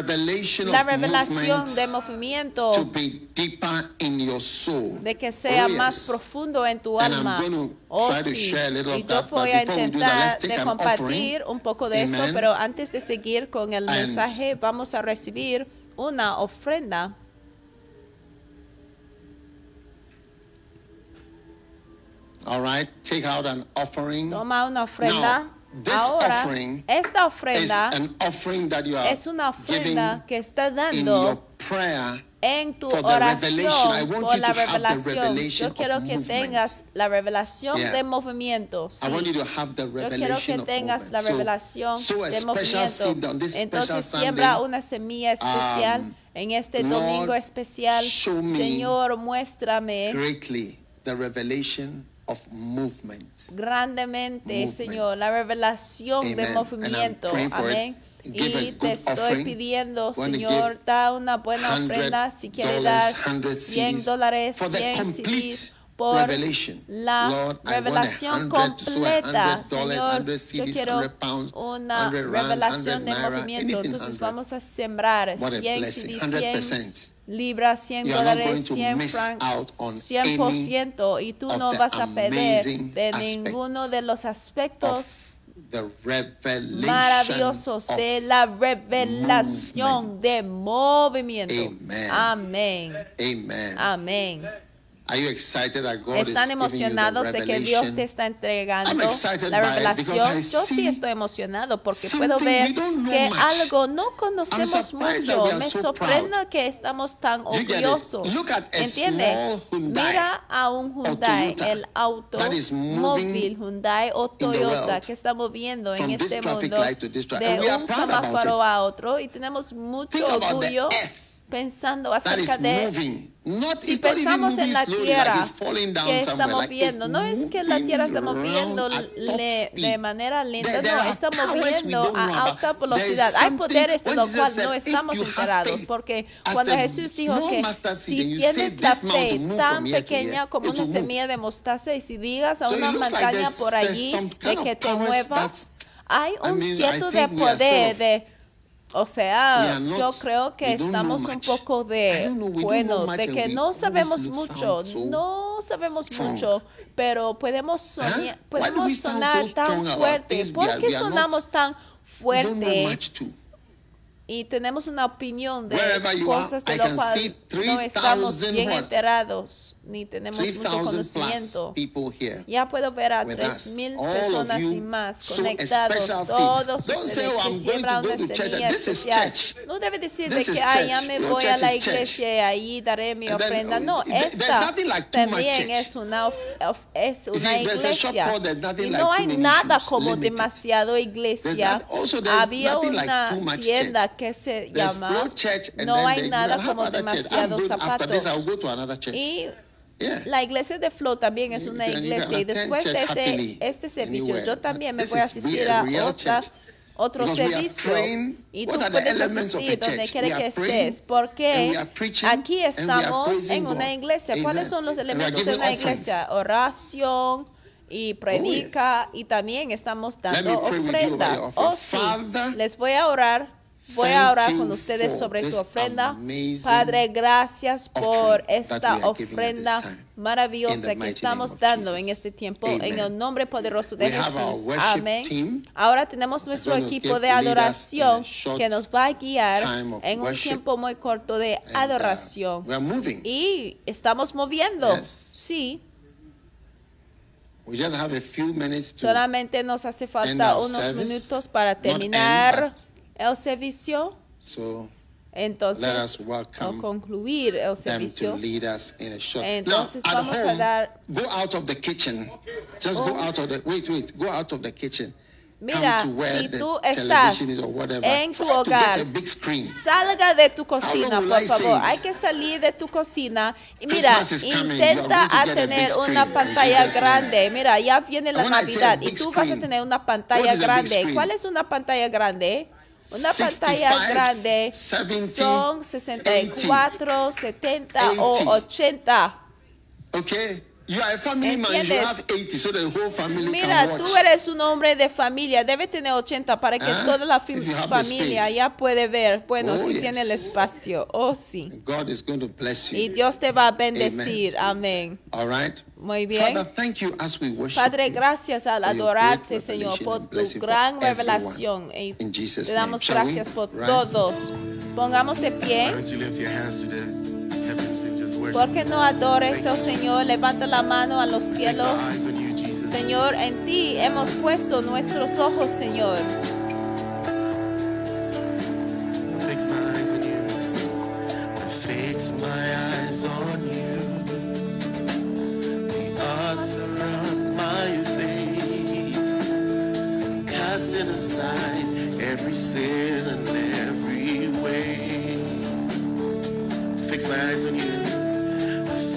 la revelación de movimiento to be deeper in your soul? de que sea oh, yes. más profundo en tu alma? Oh, sí. Y yo voy a intentar that, de compartir un poco de Amen. esto, pero antes de seguir con el And mensaje, vamos a recibir una ofrenda. All right, take out an offering. Toma una ofrenda. Now, Ahora, esta ofrenda es una ofrenda que está dando en tu oración por la revelación. Yo quiero que tengas la revelación de movimiento. Sí. Yo quiero que tengas la revelación de movimiento. Entonces siembra una semilla especial en este domingo especial. Señor, muéstrame. La revelación of movement. grandemente, Movement. Señor, la revelación de Amen. Movimiento. Amén. Y te estoy pidiendo, Señor, da una buena 100 ofrenda. Si quiere dollars, dar 100 100 CDs dólares, for the 100 complete CDs por revelation. la Lord, revelación 100 to sow a completa. 100 dollars, Señor, 100 yo quiero 100 pounds, una 100 rand, revelación 100 de movimiento. Entonces 100. vamos a sembrar What a 100 blessing. CDs, 100 100%. Libras, 100 You are not going dólares, to 100 miss francs, out on 100%. Y tú no vas a perder de ninguno de los aspectos maravillosos de la revelación movement. de movimiento. Amén. Amen. Amén. Are you excited that God is ¿Están giving you the emocionados de que Dios te está entregando la revelación? Yo sí estoy emocionado porque puedo ver que much. algo no conocemos mucho. Me so sorprende que estamos tan orgullosos. Look at a ¿Entiende? Mira a un Hyundai, Toyota el auto móvil Hyundai o Toyota que está moviendo en este mundo de un semáforo a otro y tenemos mucho orgullo pensando acerca de si pensamos en la tierra que está moviendo, no es que la tierra está moviendo le- de manera lenta, no, está moviendo a alta velocidad. Hay poderes de los cuales no "If estamos enterados, porque cuando Jesús dijo que si tienes la fe tan pequeña como una semilla de mostaza y si digas a una montaña por allí de que te mueva, hay un cierto de poder de o sea, yo creo que estamos un poco de, bueno, de que no sabemos mucho, no sabemos mucho, pero podemos soñar? Why do podemos sonar so tan fuerte. ¿Por qué sonamos tan fuerte y tenemos una opinión de cosas de lo cual no estamos 3,000 bien enterados ni tenemos mucho 3,000 conocimiento? Ya puedo ver a with tres us. mil All of personas you y más conectados. Todos ustedes "Oh, que siembran una to church." semilla especial. No debe decir de que "Ay, ya me voy a la iglesia y ahí daré mi ofrenda. No, esta también es una, es una iglesia. Y no hay nada como demasiado iglesia. Había una tienda que se llama No hay nada como I'll zapatos. Y yeah. la iglesia de Flow también es una iglesia y después de este, este servicio. anywhere. yo también me voy a is asistir real- a otra, otro servicio. y tú puedes asistir donde quiera que estés. porque aquí estamos en una iglesia. ¿cuáles son los elementos de una iglesia? oración y predica y también estamos dando ofrenda. oh sí. Les voy a orar Voy a orar con ustedes sobre tu ofrenda. Padre, gracias por esta ofrenda maravillosa que estamos dando en este tiempo, en el nombre poderoso de Jesús. Amén. Ahora tenemos nuestro equipo de adoración que nos va a guiar en un tiempo muy corto de uh, adoración. we are moving. Y estamos moviendo. Sí, We just have a few minutes to solamente nos hace falta unos service. minutos para end, terminar el servicio. so Entonces, Let us welcome concluir el them to servicio. lead us in a short. Entonces, now, vamos a home, dar- go out of the kitchen. Just go Oh. out of the wait, wait. Go out of the kitchen. Mira, si tú estás en tu hogar, a. Salga de tu cocina, por favor. Hay que salir de tu cocina y mira, intenta a a tener una pantalla grande. Mira, ya viene la a Navidad y tú vas a tener una pantalla a grande. ¿Cuál es una pantalla grande? Una 65, pantalla grande 70, son 64, 70 o 80. 80. Okay? You are a family man. You should ¿Entiendes? have 80 so the whole family Mira, can watch. tú eres un hombre de familia, debe tener 80 para que Ah, toda la familia ya puede ver. Bueno, Oh, si yes. tiene el espacio. Oh, sí. God is going to bless Y you. Dios te va a bendecir. Amén. All right? Muy bien. Father, thank you as we worship Padre, you gracias al adorarte, Señor, por tu gran revelación. Y In Jesus' te damos name. Shall we gracias por rise? todos. Pongamos de pie. Porque no adores, oh Señor, levanta la mano a los cielos. Señor, en ti hemos puesto nuestros ojos, Señor. sin and every way. Fix my eyes on you.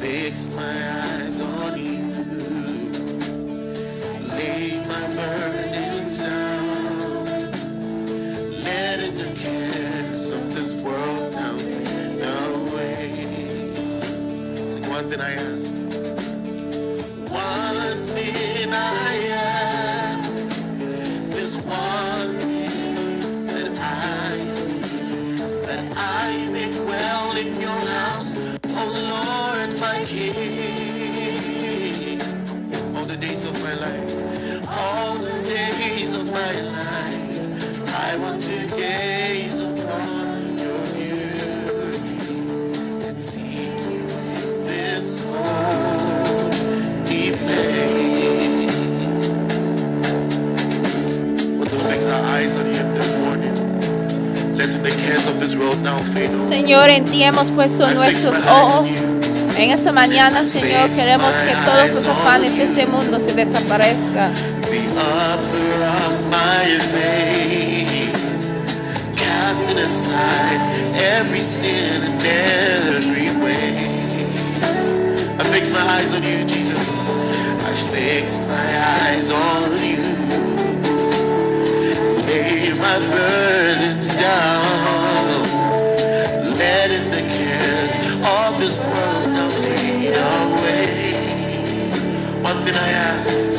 Fix my eyes on you. Lay my burdens down. Letting the cares of this world now fade away. Sing one thing I ask. One thing I ask. My life, I want to gaze upon your beauty and seek you in this holy place. Want to fix our eyes on him this morning. Letting the cares of this world now fade. Señor, en ti hemos puesto nuestros ojos. En esta mañana, Señor, queremos que todos los afanes de este mundo se desaparezcan. The author of my faith, casting aside every sin and every way. I fix my eyes on you, Jesus. I fix my eyes on you. Lay my burdens down, letting the cares of this world now fade away. One thing I ask.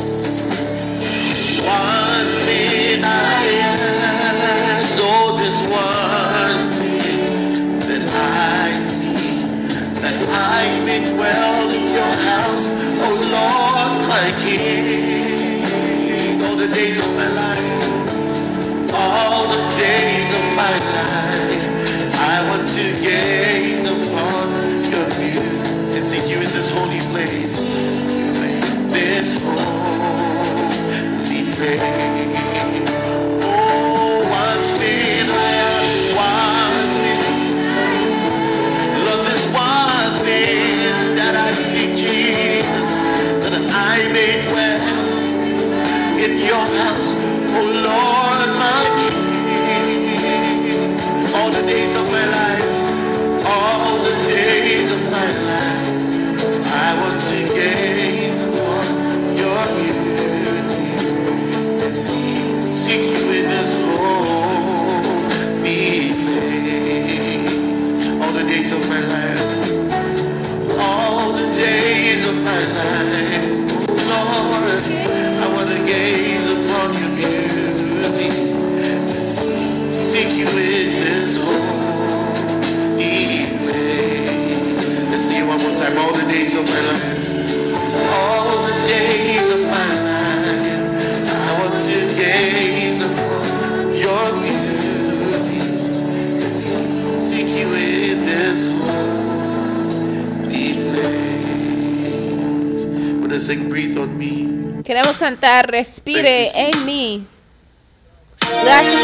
Queremos cantar Respire en mí. Gracias,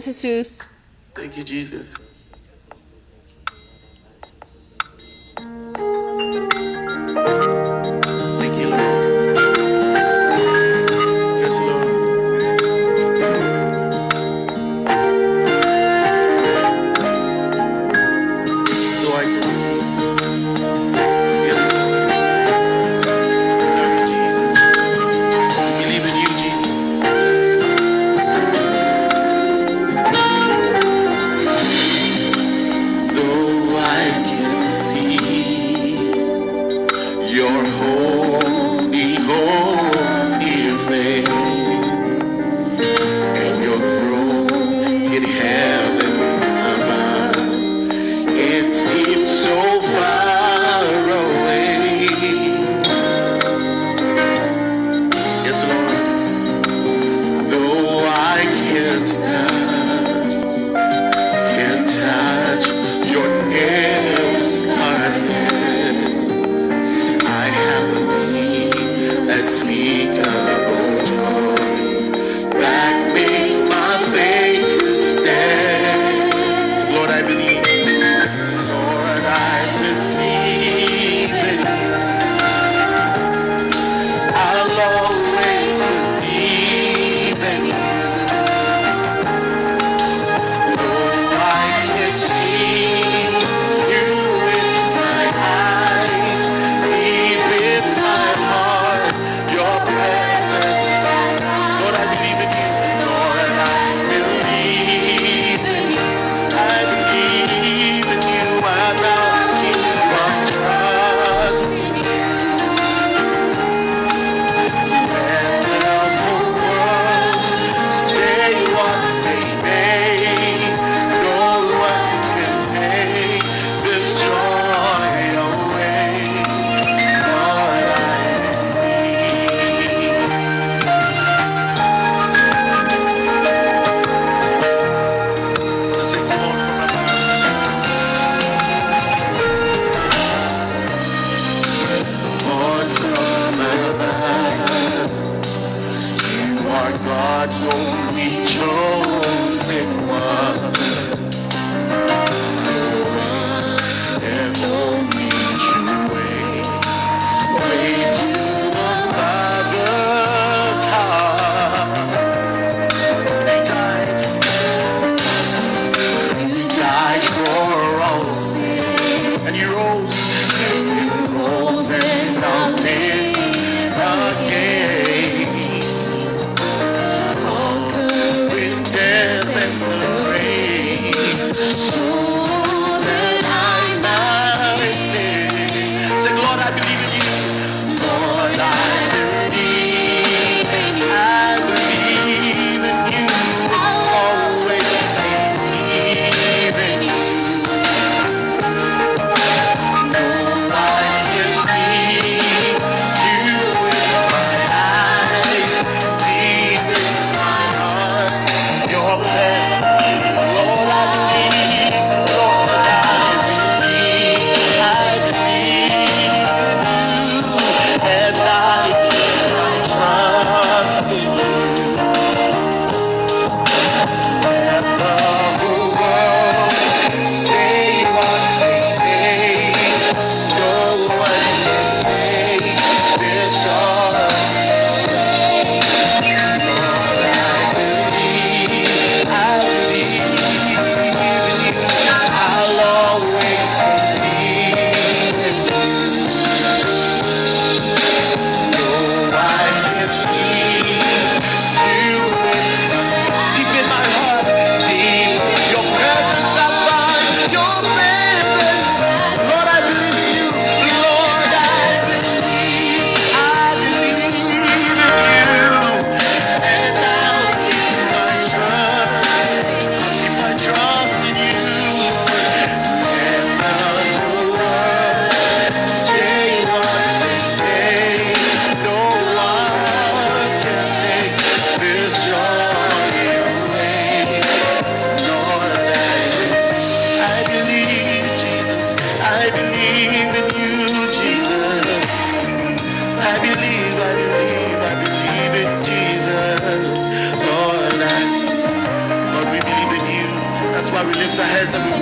Jesus. Thank you, Jesus.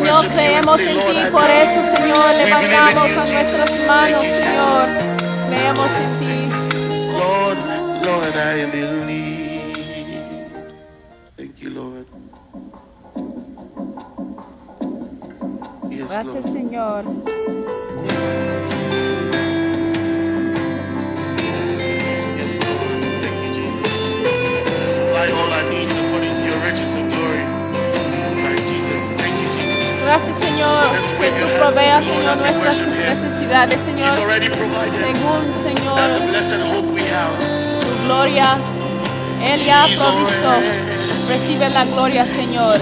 Señor, creemos en ti, por eso, Señor, levantamos a nuestras manos, Señor. Creemos en ti. Thank you, Lord. Gracias, Señor. Gracias, Señor, que tú proveas, Señor, nuestras necesidades, Señor, según, Señor, tu gloria. Él ya ha provisto. Recibe la gloria, Señor.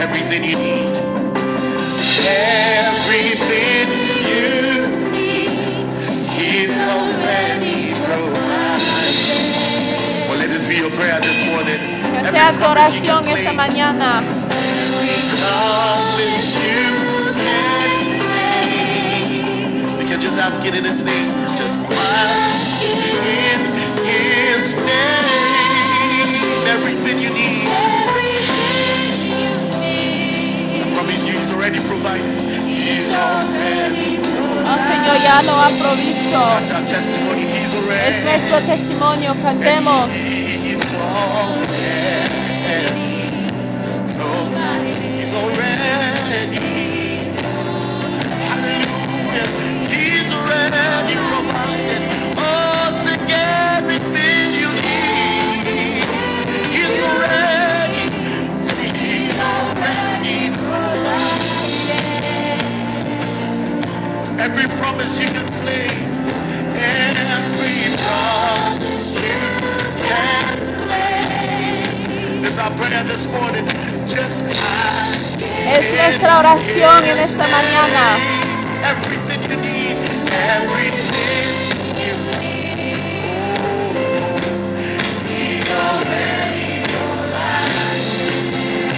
Everything you need. de adoración esta mañana. Just ask it in name. Just name. Everything you need. I promise already provided. Oh Señor, ya lo ha provisto. Es nuestro testimonio, cantemos. Every promise you can claim. Every promise you can claim. This is our prayer this morning. Just ask. Es nuestra oración en esta mañana. Everything you need, everything you need. Oh, He's already provided.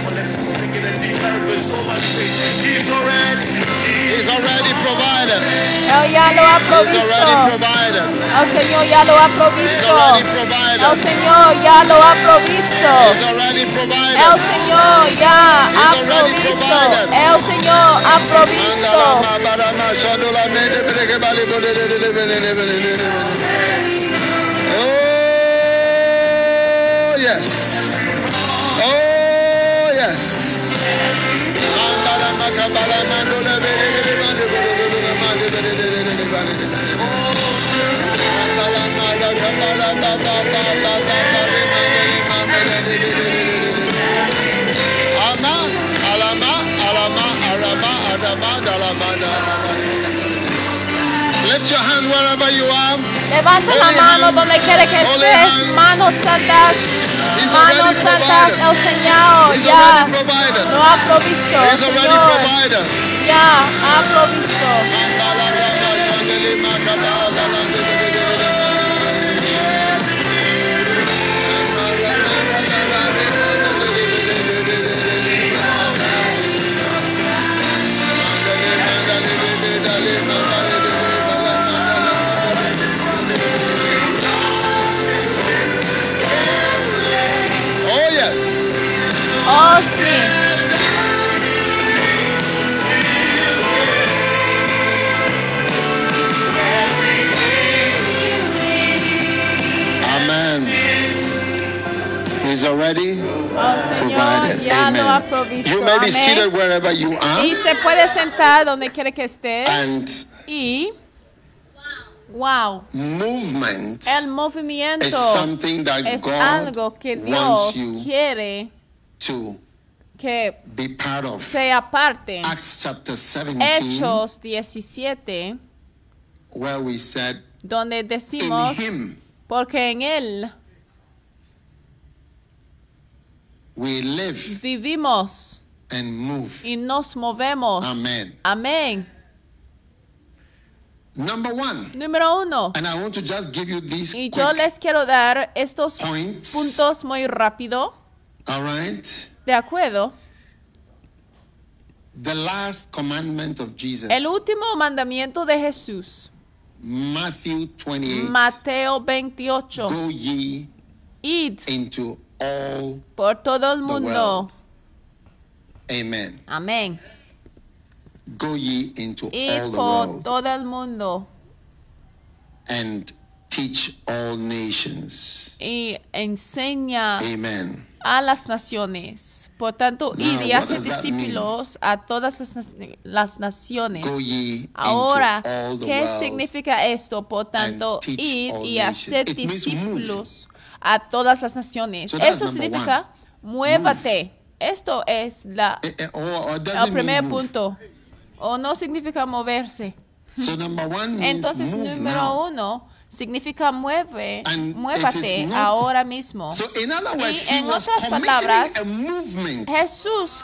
Well, let's sing it and declare it with so much faith. He's already, Ao Yahweh há provisto. o Senhor Yahweh há provisto. o Senhor Yahweh há provisto. É o Senhor já há provisto. É o Senhor há provisto. Ama, alama, alama, arama, adama, dalama, dalama. Lift your hand wherever you are. Levanta la mano donde quiere que estés. Manos santas. manos santas al Señor. Ya lo ha provisto. Señor. Ya ha provisto. Oh, sí. He's already provided. Amen. You may be seated wherever you are. Y se puede sentar donde quiere que estés. And Y, wow, movement el movimiento is something that es God algo que Dios quiere to que be part of. sea parte. Acts chapter 17, Hechos 17, where we said, donde In decimos, Him porque en Él we live vivimos and move. y nos movemos. Amén. Number one, Número uno. and I want to just give you these Y yo les quiero dar estos points. puntos muy rápido. All right. ¿De acuerdo? The last commandment of Jesus, El último mandamiento de Jesús, Matthew 28, Mateo 28. go ye Id into all por todo el mundo. Amen. Amén. Go ye into all the por world todo el mundo and teach all nations. y enseña Amen. A las naciones. Por tanto, Now, id y what hace does that discípulos a todas las, nac- las naciones. Ahora, ¿qué significa esto? Por tanto, all y hacer discípulos a todas las naciones. So Eso significa muévate. Esto es la, Eh, eh, or- or it el primer punto. O no significa moverse. So number one Entonces, número now. uno significa mueve, And muévate not- ahora mismo. So in other words, Y en otras palabras. Jesús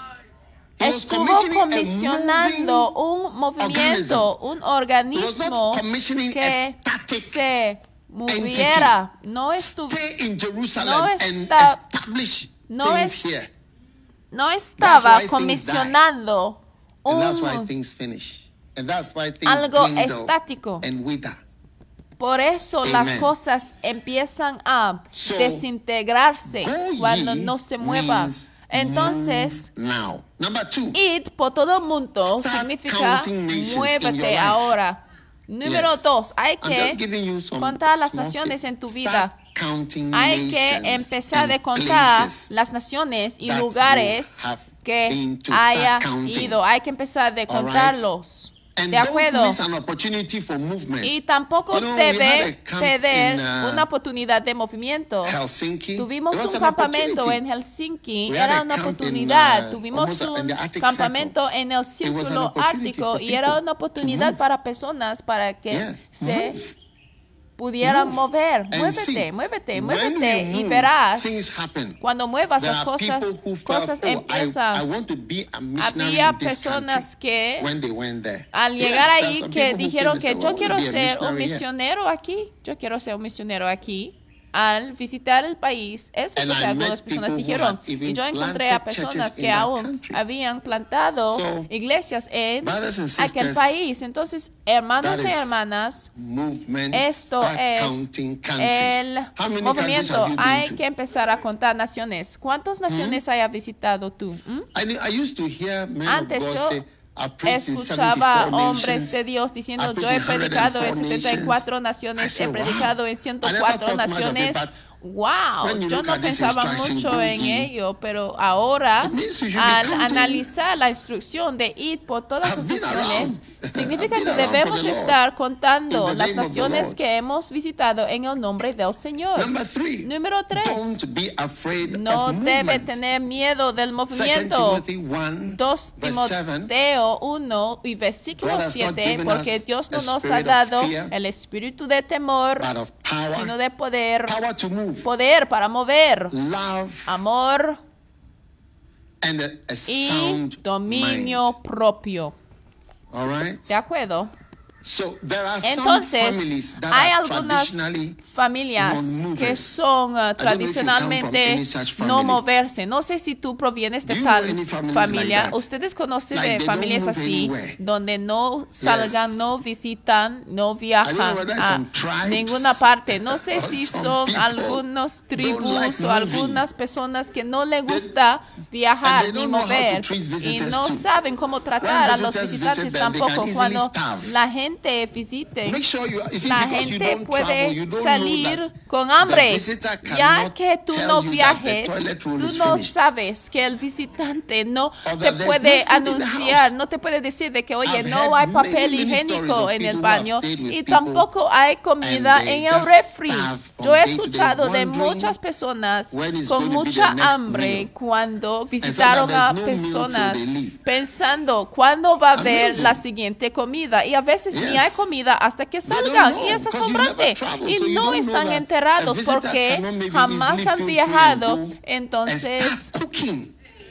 estuvo comisionando un movimiento, un organismo que se moviera. No, estu- no establish no es- no estaba comisionando un... Algo estático. Por eso las cosas empiezan a So, desintegrarse cuando no se muevan. Entonces, now. Number two. id por todo el mundo significa muévete ahora. Número Yes. dos, hay que contar las naciones en tu vida. Hay que empezar de contar las naciones y lugares que haya ido. Hay que empezar right. contarlos. De acuerdo. miss an opportunity for movement. Y tampoco debe perder in, uh, una oportunidad de movimiento. Helsinki. Tuvimos un an campamento opportunity. en Helsinki, era a una camp in, oportunidad. Tuvimos un Arctic campamento Circle. en el was an círculo opportunity ártico y era una oportunidad para personas para que se move. pudieran Move mover. Muévete, muévete, muévete y verás. Cuando muevas las cosas, cosas "Oh, empiezan. I Había personas country," que al llegar ahí que dijeron que yo "Well, I quiero ser un missionary here." misionero aquí, yo quiero ser un misionero aquí. Al visitar el país, eso es lo que algunas personas dijeron. Y yo encontré a personas que aún habían plantado So, iglesias en aquel país. Entonces, hermanos y hermanas, esto es el movimiento. Hay que empezar a contar naciones. ¿Cuántas naciones hayas visitado tú? ¿Mm? I, I used to hear men Antes of God yo say, escuchaba 74 hombres de Dios diciendo, yo he predicado en 104 74 nations." I naciones, he predicado en I never 104 thought much of it, naciones. Wow, yo no pensaba mucho en ello, pero ahora al analizar la instrucción de ir por todas las naciones, significa que debemos estar contando las naciones que hemos visitado en el nombre del Señor. Número tres, don't be afraid no of debe tener miedo del movimiento. Timothy 1, 2 verse 7. Timoteo 1 y versículo God has not 7, given porque Dios no nos ha dado fear, el espíritu de temor, sino de poder, power to move, poder para mover, amor and a, a y dominio propio. ¿De acuerdo? So there are some Entonces, families that hay algunas familias que son uh, tradicionalmente no moverse. No sé si tú provienes de tal familia. Ustedes conocen de familias así, donde no salgan, no visitan, no viajan a ninguna parte. No sé si son algunos tribus like o algunas personas que no les gusta viajar ni mover y no saben cómo tratar a los visitantes tampoco. Cuando la gente visite. You see, la gente puede salir con hambre, ya que tú no viajes, tú no sabes que el visitante no te puede anunciar, no te puede decir de que, oye, no hay papel higiénico en el baño y tampoco hay comida en el refri. Yo he escuchado de muchas personas con mucha hambre cuando visitaron a personas pensando cuándo va a haber la siguiente comida. Y a veces ni hay comida hasta que salgan y es asombrante y no están enterados porque jamás han viajado entonces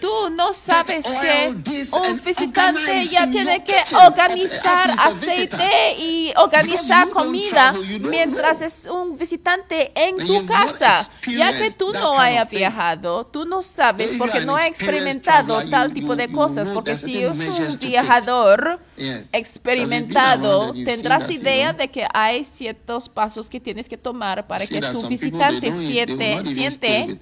tú no sabes que un visitante ya tiene que organizar aceite y organizar comida mientras es un visitante en tu casa. Ya que tú no hayas viajado, tú no sabes porque no has experimentado tal tipo de cosas. Porque si es un viajador. Experimentado, tendrás idea de que hay ciertos pasos que tienes que tomar para que tu visitante siente, siente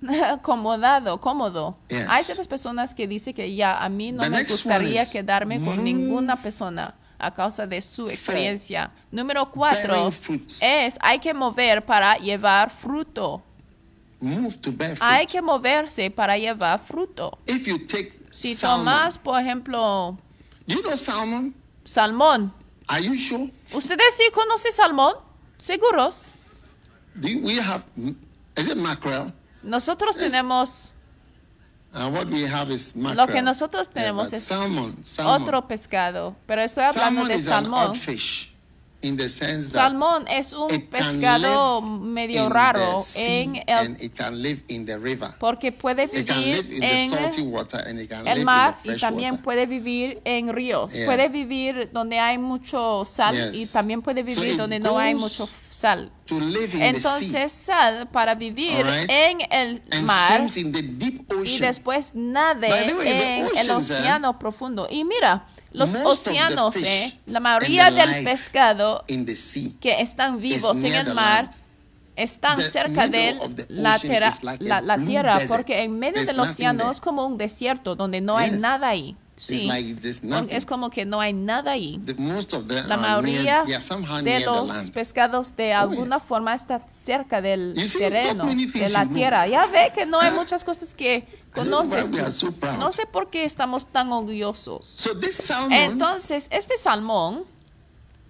acomodado, cómodo. Hay ciertas personas que dicen que ya a mí no me gustaría quedarme con move ninguna persona a causa de su experiencia. Número cuatro es hay que mover para llevar fruto. Hay que moverse para llevar fruto. Si tomas, por ejemplo, you know salmon? salmón. Are you sure? ¿Ustedes sí conocen salmón? ¿Seguros? Do we have? Is it mackerel? Nosotros tenemos And what we have is mackerel. Lo que nosotros Yeah, tenemos but es salmon. Salmon. otro pescado, pero estoy hablando salmon de is an salmón. odd fish Salmón es un pescado medio raro en el it can live in the river. porque puede vivir en el mar y también puede vivir en ríos. Puede vivir donde hay mucho sal y también puede vivir donde no hay mucho sal. To live in the sea Entonces sal para vivir en el mar y después nade en el eh, océano profundo. Y mira, los océanos, eh, la mayoría del pescado que están vivos en el mar están The cerca de la, tierra, la, tierra, desert. porque en medio del océano es como un desierto donde no hay nada ahí. Sí. like es como que no hay nada ahí. The, most of them La mayoría near, de los pescados de alguna yes. forma está cerca del You terreno, de la tierra. Ya ve que no hay muchas cosas que conoces. so. No sé por qué estamos tan orgullosos. So this salmon Entonces, este salmón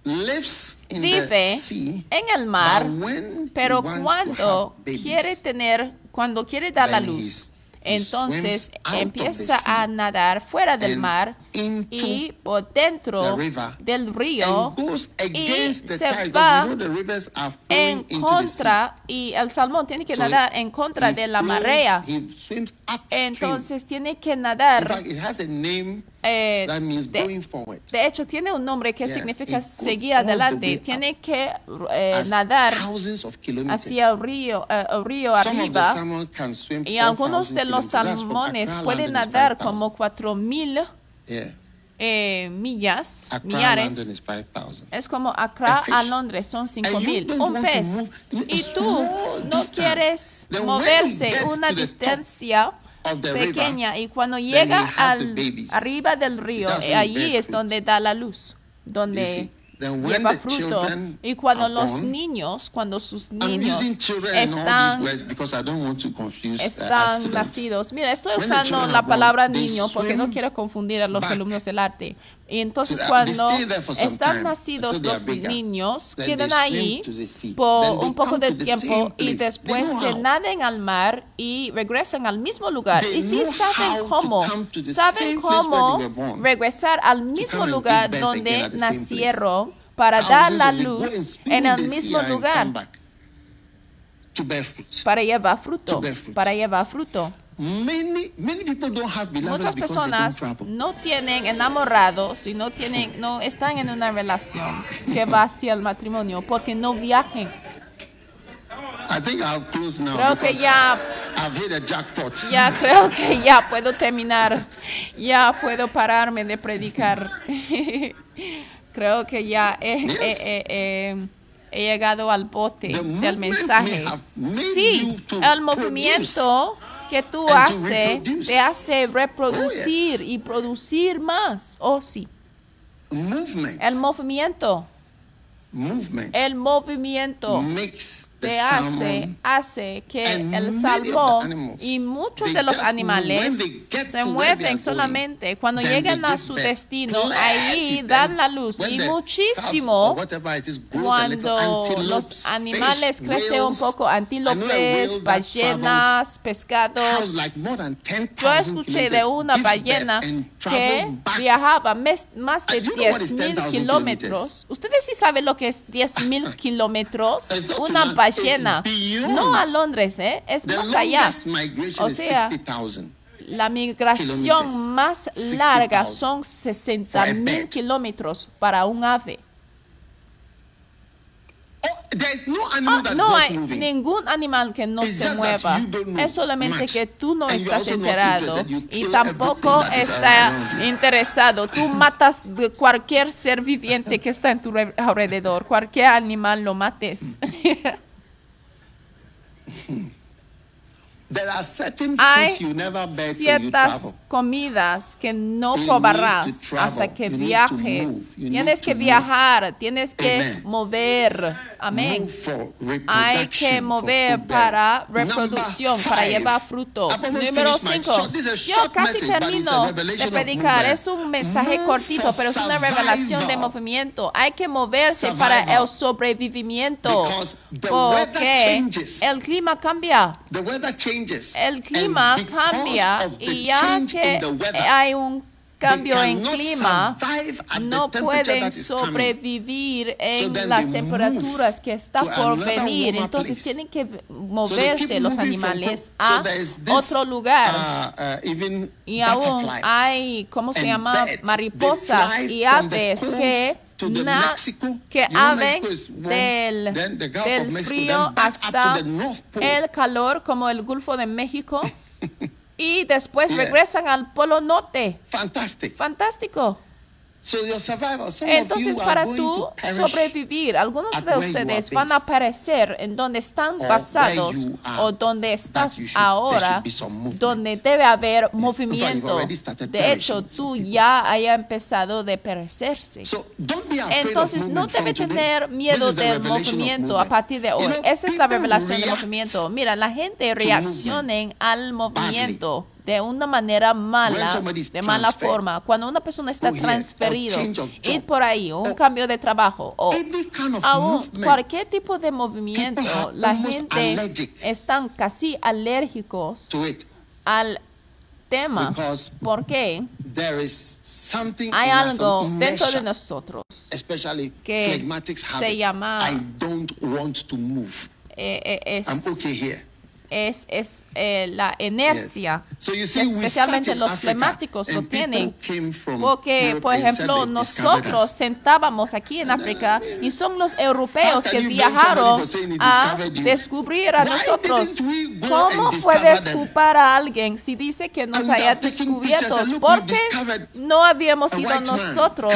lives in vive the sea, en el mar, pero cuando quiere tener, cuando quiere dar la luz, entonces empieza a nadar fuera del mar into y por dentro the river del río and goes y against the se tide. va Because you know the rivers are en flowing into the sea. contra y el salmón tiene que So nadar en contra de la flows- marea. He swims. Entonces tiene que in nadar. fact, it has a name eh, that means de, going forward. de hecho, tiene un nombre que Yeah, significa seguir adelante. Tiene que eh, nadar hacia el río, eh, el río Some of the arriba. salmon can swim Y algunos 4,000 de los salmones pueden nadar 5,000. como 4000 Yeah. eh, millas, Accra, millares. London is 5,000. Es como Accra A Londres, son And 5000. you don't Un pez. Y tú no quieres moverse una distancia pequeña y cuando llega al arriba del río, eh, allí es donde da la luz, donde lleva fruto. Y cuando los niños, cuando sus niños están uh, están nacidos. Mira, estoy usando la palabra niño porque no quiero confundir a los alumnos del arte. Y entonces cuando están nacidos los niños, quedan ahí por un poco de tiempo y después se naden al mar y regresan al mismo lugar. Y sí saben cómo, saben cómo regresar al mismo lugar donde nacieron para dar la luz en el mismo lugar. Para llevar fruto, para llevar fruto. Many, many people don't have Muchas because they don't personas no tienen enamorados y no tienen, no están en una relación que va hacia el matrimonio porque no viajen. I think I'll close now Creo que ya, I've hit a jackpot. ya creo que ya puedo terminar, ya puedo pararme de predicar. creo que ya he, Yes. he- he- he- llegado al bote The del mensaje. Sí, el movimiento que tú haces te hace reproducir Oh, yes. y producir más. Oh, sí. Movement. El movimiento, movement el movimiento makes te hace, hace que and el many of the salmón animals, y muchos de los animales se mueven solamente cuando llegan a su destino, ahí dan la luz y muchísimo cuando los animales crecen un poco, antílopes, ballenas, pescados. like more than 10,000 Yo escuché de una ballena que viajaba más de And you know what is 10.000 10,000 kilómetros. ¿Ustedes sí saben lo que es 10.000 kilómetros? It's not to Una ballena. Beyond. No a Longres, ¿eh? Es más allá. O sea, 60,000. La migración más 60,000 larga son 60 mil kilómetros para un ave. Oh, no Ah, hay ningún animal que no se mueva. Es solamente que tú no estás enterado y tampoco está interesado. Tú matas de cualquier ser viviente que está en tu re- alrededor. Cualquier animal lo mates. Hmm. There are certain Hay foods you never you ciertas travel. comidas que no You probarás hasta que You viajes. You Tienes que viajar, tienes que Amen. mover. Amén. Hay que mover para reproducción, para llevar fruto. Número finished my 5. short- this is a Yo casi termino de predicar. Es un mensaje Move cortito, pero es una revelación de movimiento. Hay que moverse para Survival. el sobrevivimiento. Porque el clima cambia. The. El clima cambia y ya que hay un cambio en clima, no pueden sobrevivir en las temperaturas que está por venir. Entonces tienen que moverse los animales a otro lugar. uh, uh, Y aún hay, ¿cómo se llama? Mariposas y aves que, na- que warm, del, del frío hasta el calor como el Golfo de México y después regresan al Polo Norte. Fantastic. Fantástico. So your survival, some Entonces, para tú sobrevivir, algunos de ustedes van a aparecer en donde están Or basados o donde estás ahora, donde debe haber movimiento. De hecho, tú ya haya empezado de perecerse. So don't be afraid Entonces no debe tener miedo del movimiento a partir de hoy. Esa es la revelación del movimiento. Mira, la gente reacciona al movimiento de una manera mala, de mala forma. Cuando una persona está transferido, ir por ahí, un Or cambio de trabajo, o aún cualquier tipo de movimiento, la gente están casi alérgicos al tema. Because ¿Por qué? There is something Hay algo dentro de nosotros que se llama- I don't want to move. eh, eh, es, I'm okay here. Es, es eh, la inercia. Yes. So you see, we Especialmente los flemáticos lo tienen. Porque, por ejemplo, nosotros sentábamos aquí en África y son los europeos que viajaron a descubrir a nosotros. ¿Cómo puedes culpar a alguien si dice que nos haya descubierto? Porque no habíamos ido nosotros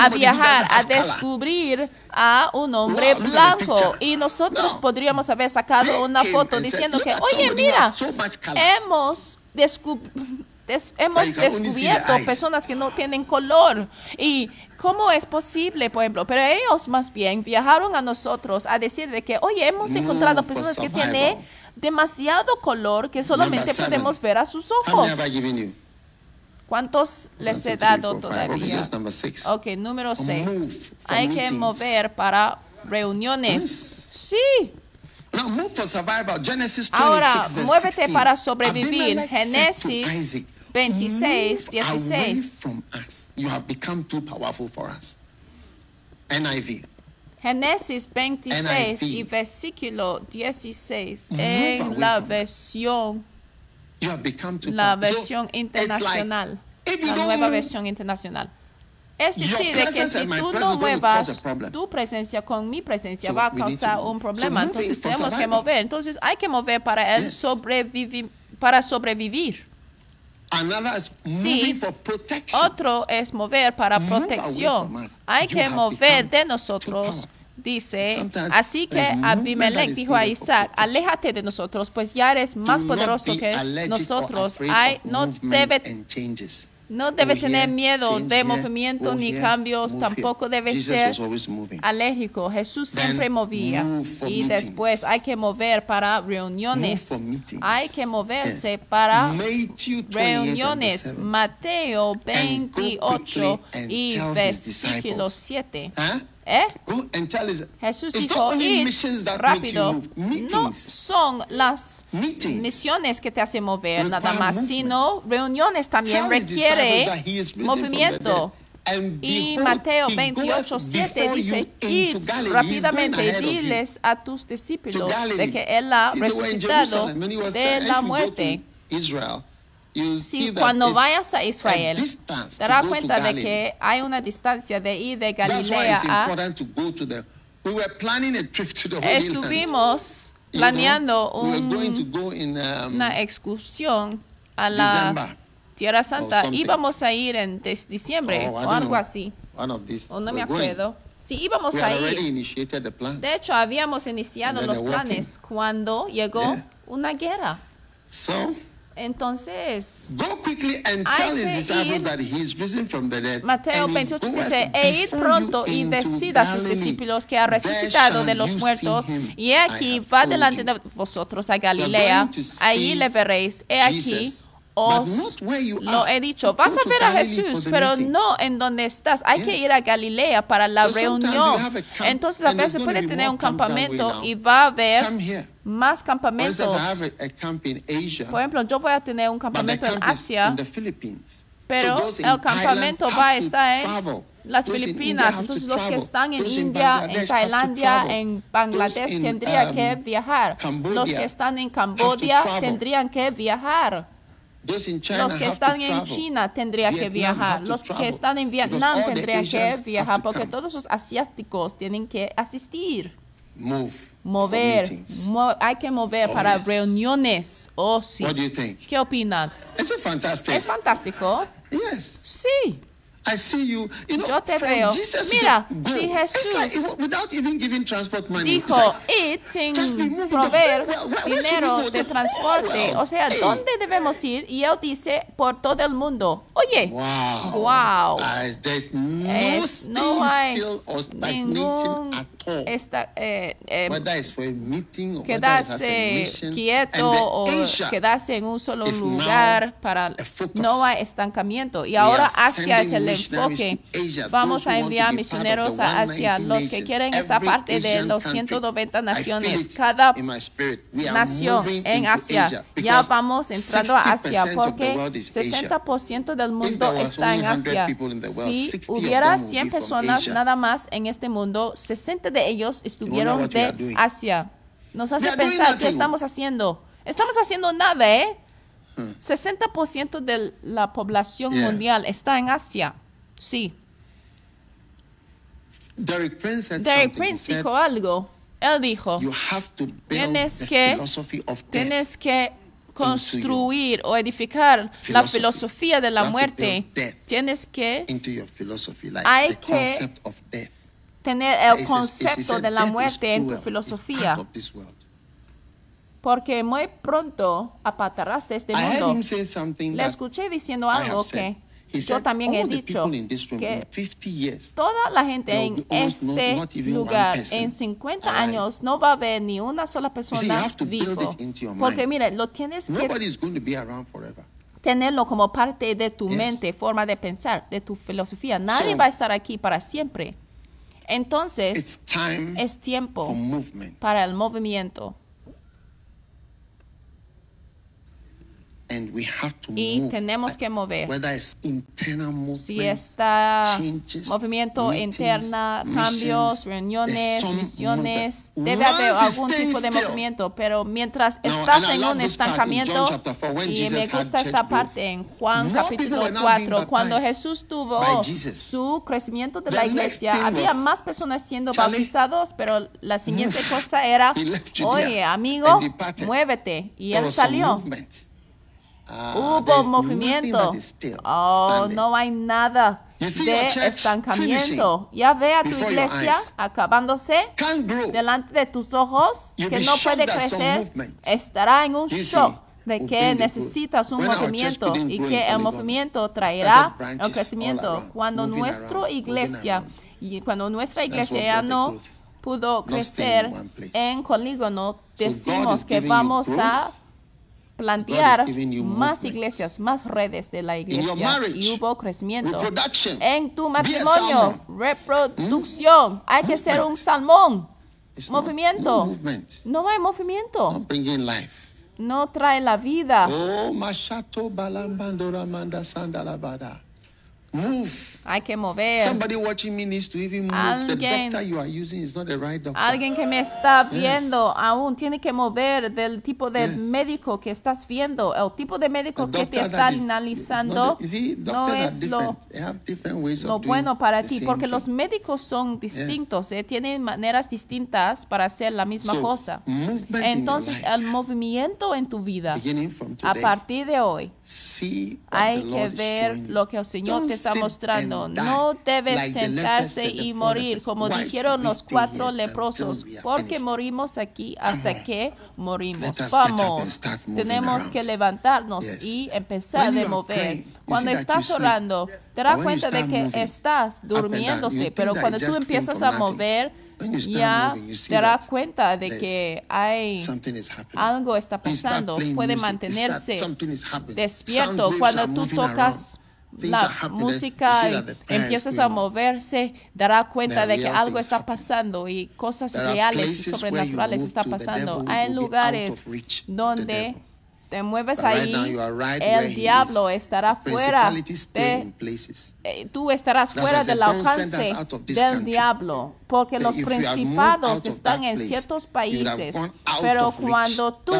a viajar, a descubrir a un hombre blanco. y nosotros No. podríamos haber sacado una foto diciendo "Look que, oye, mira, has so much color." hemos descu- des- hemos descubierto personas que no tienen color. Y cómo es posible, por ejemplo, pero ellos más bien viajaron a nosotros a decir de que, oye, hemos encontrado personas que tienen demasiado color que solamente podemos ver a sus ojos. many have I given you? ¿Cuántos les he dado todavía? Ok, número move 6. for Hay que mover para reuniones. Sí. Now move for survival. Genesis 26, Ahora, muévete 16. para sobrevivir. Génesis Isaac, 26, "Move away 16. from us. You have become too powerful for us. NIV. Génesis 26 y versículo 16 Move en la versión, You have become too la versión internacional, la nueva versión internacional. Es decir, de que si tú no muevas tu presencia con mi presencia va a causar un problema. Entonces tenemos que mover. Entonces hay que mover para Yes. sobrevivi- para sobrevivir. Sí. Otro es mover para protección. Hay que mover de nosotros. Dice, así que Abimelech dijo a Isaac, aléjate de nosotros, pues ya eres más poderoso que nosotros. of no debe no debe tener miedo de movimiento ni cambios, tampoco debe ser alérgico. Jesús siempre movía. Y después hay que mover para reuniones. Hay que moverse para Matthew 28 and reuniones. verse 7. Mateo And go 28 quickly and y versículo disciples. 7. ¿Eh? Jesús dijo, not only "Id missions that make you rápido. No son las misiones que te hacen mover nada más, sino reuniones también requiere movimiento. Y Mateo he 28, goeth 7 before dice, id rápidamente y diles a tus discípulos de que Él ha resucitado de la muerte. Israel, Sí, cuando vayas a Israel, te darás cuenta de que hay una distancia de ir de Galilea a... Estuvimos planeando we were going to un- go in una excursión a la. Tierra Santa. Íbamos a ir en des- diciembre oh, o algo know, así. O no me acuerdo. Sí, íbamos a ir. De hecho, habíamos iniciado los walking. planes cuando llegó Yeah. una guerra. So Entonces, go quickly and tell his disciples that he is risen from the dead. Mateo and he 28 goeth dice, e id pronto y into decida a sus discípulos que ha resucitado de los muertos, y aquí va delante de vosotros a Galilea, ahí le veréis, he aquí, os lo he dicho, vas a ver a Jesús, pero no en donde estás, hay que ir a Galilea para la reunión. Entonces a veces puede tener un campamento y va a here. Más campamentos. Por ejemplo, yo voy a tener un campamento en Asia. Pero el campamento va a estar en las Filipinas. Entonces los que están en India, en Tailandia, en Bangladesh tendrían um, que viajar. Los que están en travel. tendrían que viajar. Los que están en. China tendrían que viajar. Los que están en Vietnam tendrían que viajar porque todos los asiáticos tienen que asistir. Move Mover. Mo- hay que mover Oh, para yes. reuniones. Oh, sí. What do you think? ¿Qué opinan? ¿Es fantástico? yes. Sí. I see you. You know, Yo te veo. Jesus Mira, go. si like, Jesús it- without even giving transport money. dijo, like, id sin proveer dinero de transporte. O sea, Hey. ¿dónde debemos ir? Y él dice, por todo el mundo. Oye, Wow. Wow. Uh, there's no es- no hay ningún esta, eh, eh, whether it's for a meeting quedarse quieto o Asia quedarse en un solo lugar para no hay estancamiento y ahora Asia es el enfoque vamos a enviar misioneros a Asia 190 los que quieren esta Every parte de los country, 190 I feel naciones cada nación en Asia. Ya vamos entrando a Asia 60% of the porque world is Asia. 60% del mundo está en only 100 Asia. Si 60 of hubiera them would 100 be from personas nada más en este mundo, 60 de ellos estuvieron de? Asia. Nos hace pensar qué estamos haciendo. Estamos haciendo nada, ¿eh? Hmm. 60% de la población mundial está en Asia. Sí. Derek Prince said Derek. Prince said, dijo algo. Él dijo, you have to build Tienes que- tienes que construir o edificar la Philosophy. filosofía de la muerte. Tienes que into your philosophy, like Hay que tener el concepto de la muerte en tu filosofía. Porque muy pronto apartarás de este mundo. Le escuché diciendo algo que yo también he dicho que 50 years, toda la gente en este lugar en 50 alive. años no va a haber ni una sola persona vivo. Porque mind. mire, lo tienes que tenerlo como parte de tu mente, forma de pensar, de tu filosofía. Nadie va a estar aquí para siempre. Entonces, es tiempo para el movimiento. And we have to Y move. tenemos que mover. Whether it's internal movement, Si está changes, movimiento meetings, interna, cambios, reuniones, misiones, debe haber algún tipo de movimiento, pero mientras Now, estás en un estancamiento, four, y Jesus me gusta esta parte en Juan more capítulo people were now being 4, cuando Jesús tuvo su crecimiento de The la iglesia, había más personas siendo Charlie, bautizados, pero la siguiente cosa era, oye amigo, muévete, y There él salió. movement. Ah, Hubo movimiento. Oh, no hay nada de estancamiento. Ya ve a tu iglesia acabándose delante de tus ojos, que no puede crecer. Estará en un shock de que necesitas un movimiento y que el movimiento traerá el crecimiento. Cuando moving iglesia y cuando nuestra iglesia ya no pudo crecer en Colígono, God decimos que vamos a. plantear más iglesias, más redes de la iglesia y hubo crecimiento. En tu matrimonio, reproducción, hay que ser un salmón. It's not- Movimiento. no. No hay movimiento, life. no trae la vida. Oh, Move. Hay que mover. Somebody watching me needs to even move. Alguien- the doctor you are using is not the right doctor. Alguien que me está viendo aún tiene que mover del tipo de Yes. médico que estás viendo. El tipo de médico The que te está is- analizando the- see, no doctors are es lo, different. They have different ways lo bueno para ti, porque thing. los médicos son distintos, eh, tienen maneras distintas para hacer la misma So, cosa. Entonces, life, el movimiento en tu vida, from a today, partir de hoy, hay que is ver lo que el Señor Don't te está mostrando. No lepers sentarse y morir, como dijeron los cuatro leprosos, porque morimos aquí hasta que morimos. Vamos, tenemos que levantarnos y empezar are mover. Cuando estás orando, te das cuenta de que estás durmiéndose, pero cuando tú empiezas a mover, ya te das cuenta de que hay algo está pasando, puede mantenerse despierto. Cuando tú tocas la música empiezas a moverse, dará cuenta de que algo está pasando y cosas reales y sobrenaturales move está to, the pasando. Hay lugares donde te mueves ahí, el diablo estará fuera de eh, tú estarás fuera del said, "Don't send us alcance del country." diablo, porque los principados están en ciertos países, pero cuando tú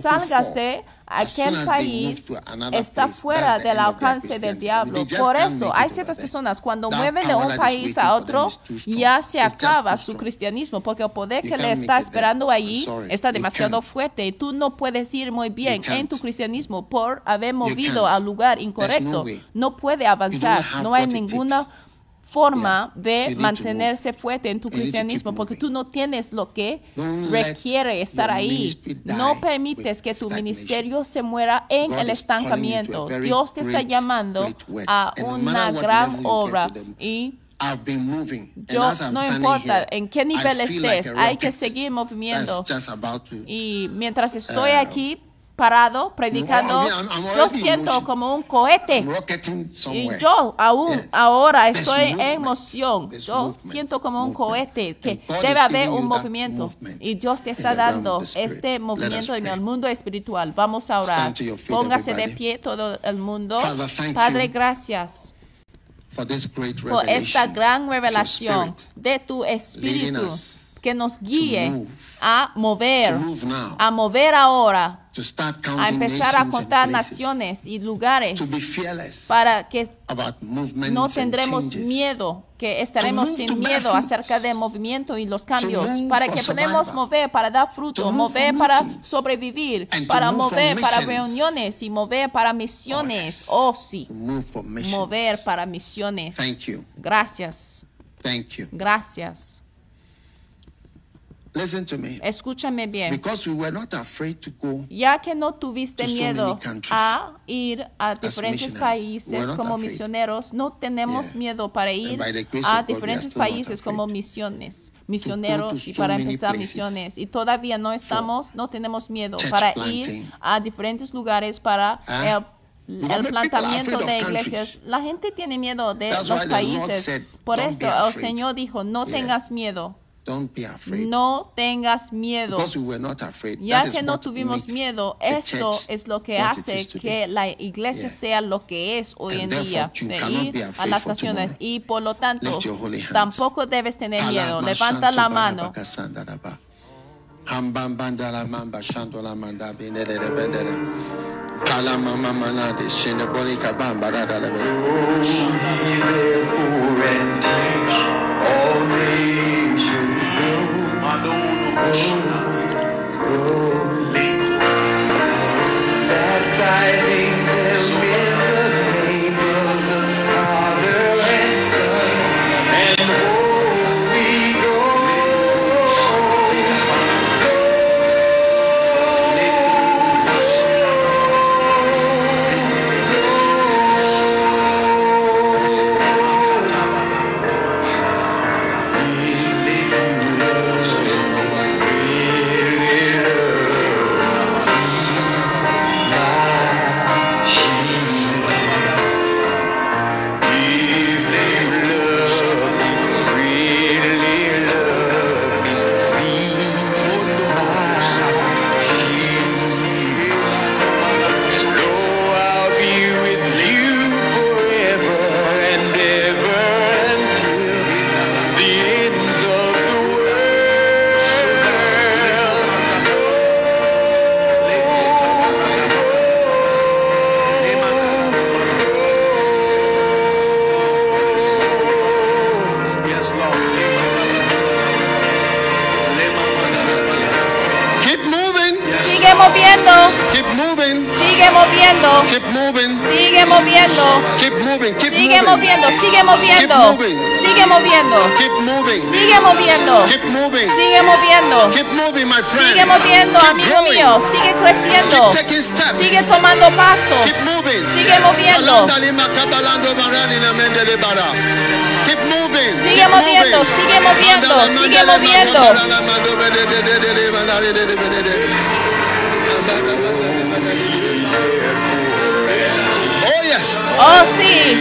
salgas de aquel país, está place, fuera del alcance del diablo. Por eso, hay ciertas personas cuando mueven de un país a otro, ya se acaba su cristianismo, porque el poder que le está esperando sorry. está demasiado fuerte. Y tú no puedes ir muy bien en tu cristianismo por haber movido al lugar incorrecto. no puede avanzar, no hay ninguna. Forma Yeah. de mantenerse fuerte en tu You cristianismo porque tú no tienes lo que Don't requiere estar ahí. No permites que tu ministerio se muera en God el estancamiento. Dios te está llamando a una gran obra y I've been moving. And yo no importa here, en qué nivel like estés, hay que seguir moviendo. Y mientras estoy Uh, aquí parado predicando, yo siento como un cohete. Y yo aún ahora estoy en. There's Yo siento como un cohete que debe haber un movimiento. Y Dios te está dando este movimiento en el mundo espiritual. Vamos a orar. Póngase de pie todo el mundo. Padre, gracias For this great por esta gran revelación de tu espíritu que nos guíe a mover, a mover ahora, a empezar a contar naciones y lugares para que no tendremos miedo, que estaremos sin miedo acerca del movimiento y los cambios, para que podamos mover para dar fruto, To move mover para sobrevivir, para mover para reuniones y mover para misiones. Oh, sí, mover para misiones. Thank you. Gracias, Thank you. gracias. Listen to me. Escúchame bien. Because we were not afraid to go Ya que no tuviste to so miedo countries a ir a diferentes missionaries. países not como afraid. misioneros, no tenemos Yeah. miedo para ir a God, we diferentes países como misiones, misioneros y so para many empezar misiones. Y todavía no estamos, no tenemos miedo para planting. ir a diferentes lugares para Ah. el, el afraid de iglesias. La gente tiene miedo de That's los países. said, Por "Don't eso el afraid." Señor dijo, no Yeah. tengas miedo, Don't be afraid. no tengas miedo. Because we were not afraid. Ya That is que no what tuvimos makes miedo, the esto church es lo que what it hace is today. que la iglesia Yeah. sea lo que es hoy And en therefore, día, you de cannot ir be a afraid las naciones. Y por lo tanto, tampoco debes tener miedo. Levanta la mano. Baptizing them Sigue moviendo, sigue moviendo. Sigue moviendo. Sigue moviendo. Sigue moviendo. Sigue moviendo, amigo mío. Sigue creciendo. Sigue tomando pasos. Sigue moviendo. Sigue moviendo, sigue moviendo, sigue moviendo. Oh yes. Oh, sí.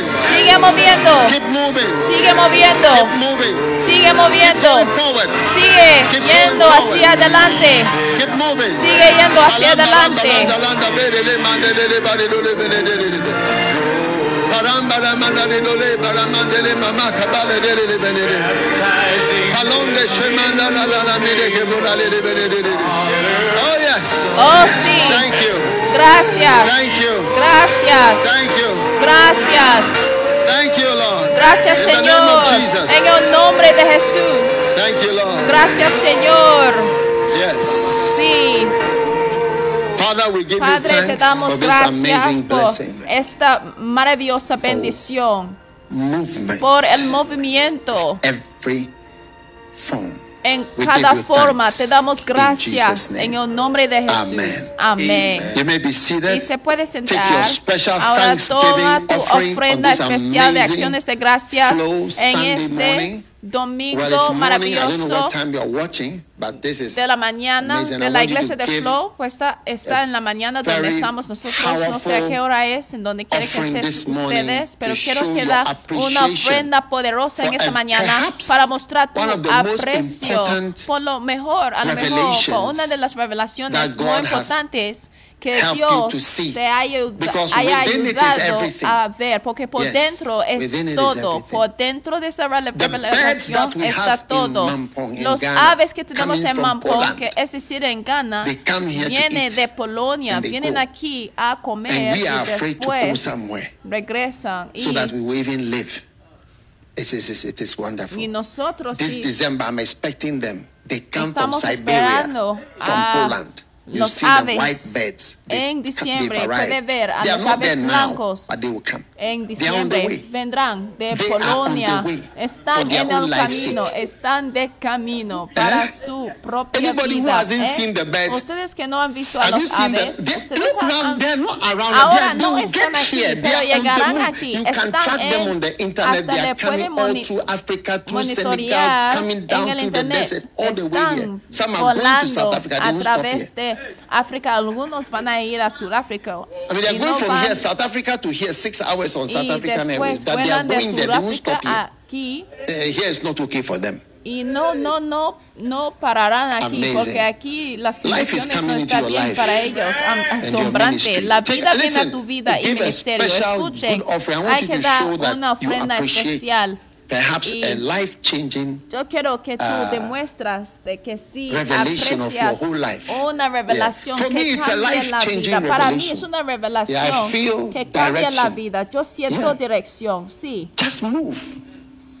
Keep moving. Sigue moviendo. Keep moving. Sigue moviendo. Keep moving. Sigue moviendo. Forward. Sigue Keep yendo forward. hacia adelante. Keep moving. Sigue yendo hacia adelante. Oh. Oh, sí. Thank you. Gracias. Thank you. Gracias. Thank you. Gracias. Thank you, Lord. Gracias, Señor. En el nombre de Jesús. Gracias, Señor. Yes. Sí. Father, we give Padre, te damos for this gracias amazing por blessing. esta maravillosa bendición, por el movimiento every form. En We cada forma. Te damos gracias en el nombre de Jesús. Amén. Y se puede sentar. Ahora toma tu ofrenda especial de acciones de gracias en este. Domingo maravilloso de la mañana de la iglesia de Flow, pues está, está en la mañana donde estamos nosotros, no sé a qué hora es, en donde quiere que estén ustedes, pero quiero que your da una ofrenda poderosa en esta mañana para mostrar tu aprecio. por lo mejor, a lo mejor, por una de las revelaciones muy importantes que Dios te haya, haya ayudado a ver, porque por Yes, dentro es todo, por dentro de esa revelación está todo. In Los aves que tenemos en Mampong, que es decir, en Ghana, they come here to viene eat, de Polonia, vienen go. aquí a comer y we are afraid to go después somewhere regresan. so y, that we even live. It is, it wonderful. y nosotros This sí December, I'm expecting them. They come from Siberia, from Poland. You los aves en diciembre. Puede ver a los aves blancos en diciembre vendrán de Polonia, están en el camino, están de camino para Eh? su propia Anybody who vida. hasn't ¿eh? seen the birds, Ustedes que no han visto a los aves, ustedes. Ahora no están aquí, pero llegarán aquí. You can Están track them en- on the internet. hasta They le pueden all moni- through Africa, through Senegal, monitorear coming down en el to the internet. desert, all the way here. Están Some are going to South volando a través de África. Algunos van a ir a Sudáfrica. I mean, they're going no from van- here, South Africa to here, six hours on South African Airways. That they are going there, they won't stop here. aquí Uh, here is not okay for them. y no, no, no, no pararán aquí Amazing. porque aquí las condiciones no están your bien life para ellos. Asombrante. La Take- vida viene listen, a tu vida y ministerio. Escuchen, hay que dar una ofrenda appreciate especial. Perhaps Y- a life-changing Yo quiero que tú Ah, demuestras de que sí revelation of your whole life. una revelación Yeah. Que me, it's a cambia la vida. Para mí es una revelación Yeah, que cambia la vida. Yo siento Yeah. dirección, sí. just move.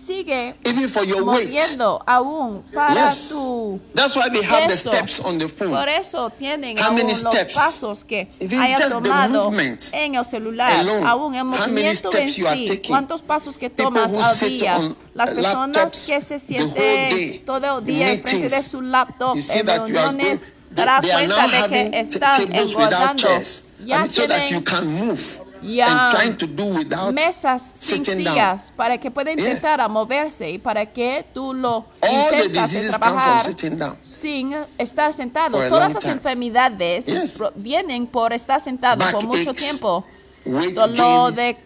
Sigue Even for your weight. moviendo aún para Yes. tu That's why they have the steps on the phone. Por eso tienen How aún many los steps? pasos que Even haya tomado movement en el celular, alone. aún el How many movimiento en steps you are sí, cuántos pasos que People tomas who al sit día, on las personas laptops que se sienten todo el día enfrente de su laptop en that you are reuniones, dará cuenta now de having que están engordando. Ya so that you tienen do without mesas sillas para que pueda Yeah. intentar a moverse y para que tú lo All intentas trabajar sin estar sentado. A Todas las enfermedades Yes. vienen por estar sentado por mucho tiempo. Dolor gain,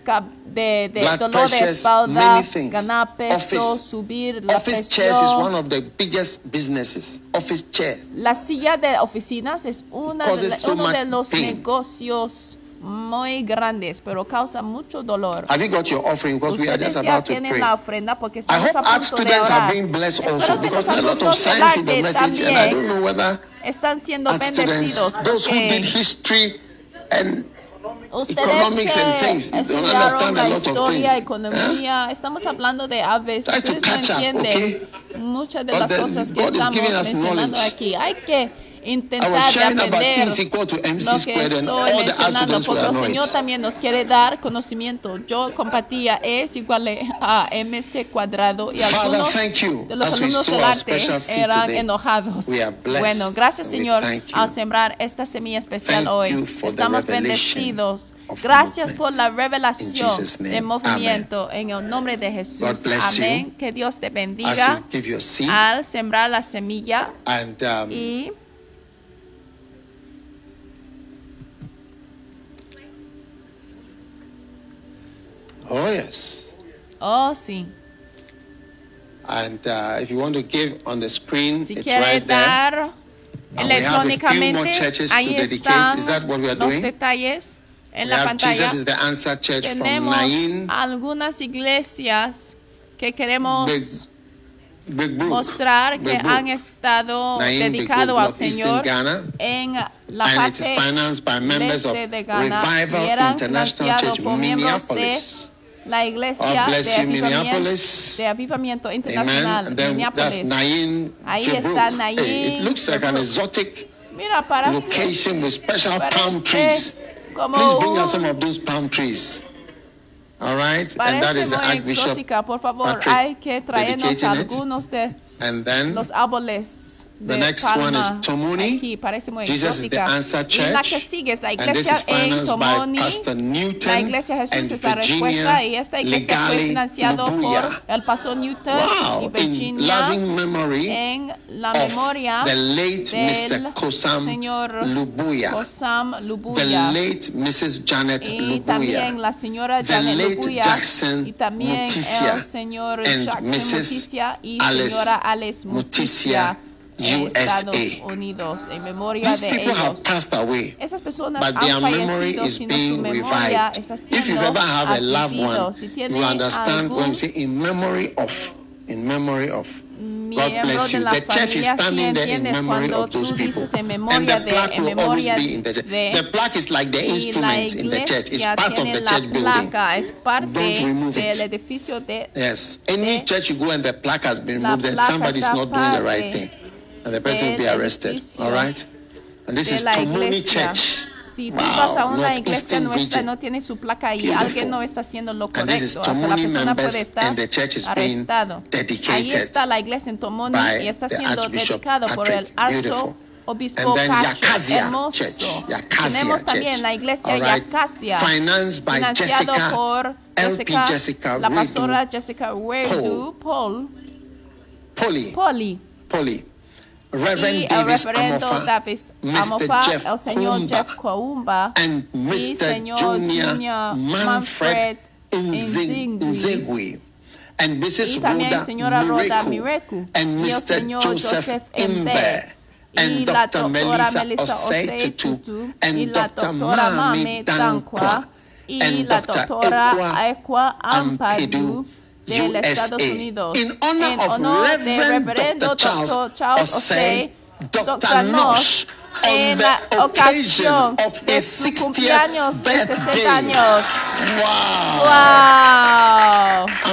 de, de, de dolor de espalda, ganar peso, Office- subir la Office chairs is presión. one of the biggest businesses. Office chair. La silla de oficinas es una de Causes la- so uno de los pain. negocios muy grandes, pero causa mucho dolor. Have you got your offering? Because we are just about to pray. la ofrenda porque I estamos hope a art students are being blessed also because there's a lot of science in the message, and I don't know whether están siendo art students, those who did porque history and economics and things, don't understand a la lot of historia, things. economía, estamos hablando de aves, Try to ustedes no catch up, entienden okay? muchas de But las the- cosas que God estamos mencionando aquí. Hay que I intentar de aprender lo que estoy mencionando, porque el Señor también nos quiere dar conocimiento. Yo compartía E es igual a MC cuadrado y Father, algunos thank you de los alumnos del arte eran enojados. Bueno, gracias Señor al sembrar esta semilla especial hoy. Estamos bendecidos. Gracias por la revelación de movimiento en el nombre de God Jesús. Amén. Que Dios te bendiga you give your seed al sembrar la semilla and um, y oh yes. oh sí. And uh, if you want to give on the screen, Si it's right there. And electrónicamente, churches to ahí dedicate. están los doing? detalles en We la pantalla. Jesus is the answer church Tenemos Nain, algunas iglesias que queremos Big, Big Brook, mostrar que Brook. han estado dedicados al Señor Ghana. en la and it is parte financed by members of de Ghana y Revival eran International Church, por miembros de Minneapolis. La iglesia de avivamiento, Minneapolis. de avivamiento internacional, that's Minneapolis. Nain, Ahí está Nain, Hey, it looks like an exotic Mira, parece, location with special palm trees. como Please bring us some of those palm trees. All right? and that is the Archbishop por favor, Patrick hay que traernos algunos de And then los árboles The next palma one is Tomoni. Aquí parece muy Jesus is the answer Y la church. que sigue es la And this iglesia is en financed Tomoni. by Pastor Newton La iglesia Jesús and es la respuesta Virginia y esta iglesia fue Legale financiado Lubuya. por el pastor Newton Wow, y in Virginia loving memory en la of memoria the late del Mr. Kosam señor Lubuya, Kosam the late Mrs. Janet y Lubuya, también la señora the Janet late Lubuya Jackson y también Mutisia el señor and Jackson Mrs. Y Alice señora Alice USA. Unidos en memoria These people have passed away. Esas personas But their han memory fallecido, is sino su being memoria revived. está If you ever have a loved one, Si you understand when algún we say in memory of, in memory of. God bless you. The church is standing there in memory of those people. And the plaque will always be in the church. The plaque is like the instrument in the church. It's part of the la church building. placa, es parte Don't remove it. Yes. Any church you go and the plaque has been removed, then placa somebody's not doing the right thing. And the person will be del arrested. All right? And this is iglesia. Church. Si tú Wow, vas a una iglesia nuestra no tiene su placa ahí, Beautiful. alguien no está haciendo lo And this is correcto, hasta la persona puede estar and the church is being arrestado. Ahí está la iglesia en Tomoni y está siendo dedicado por el arzobispo Patrick. Hermoso. Tenemos también la iglesia right. Financiado Jessica, por Jessica, Jessica la Redu pastora Jessica Werdu, Paul, Polly. Polly. Polly. Y Reverend el Davis reverendo Amofa, Davis Mr. Amofa, Jeff el señor Kumba, Jeff Koumba and y Mr. señor Junior Junior Manfred Nzingwi. Nzegui. And Mrs. y también Rhoda señora Rhoda Mireku, Mireku and y el Mr. señor Joseph Joseph Imbe, Imbe y and la Dr. doctora Melissa Melissa Osei Osei Tutu, Tutu y and la Dr. doctora Mami Mame Dankwa, Dankwa y and la Dr. doctora Ekwa Ekwa Ampadu, Ampadu de los Estados USA. Unidos In honor en of honor de Reverend reverendo Dr. Charles Osei, Osei Dr. Nosh, en la ocasión de su 60th cumpleaños de birthday. 60 años. Wow.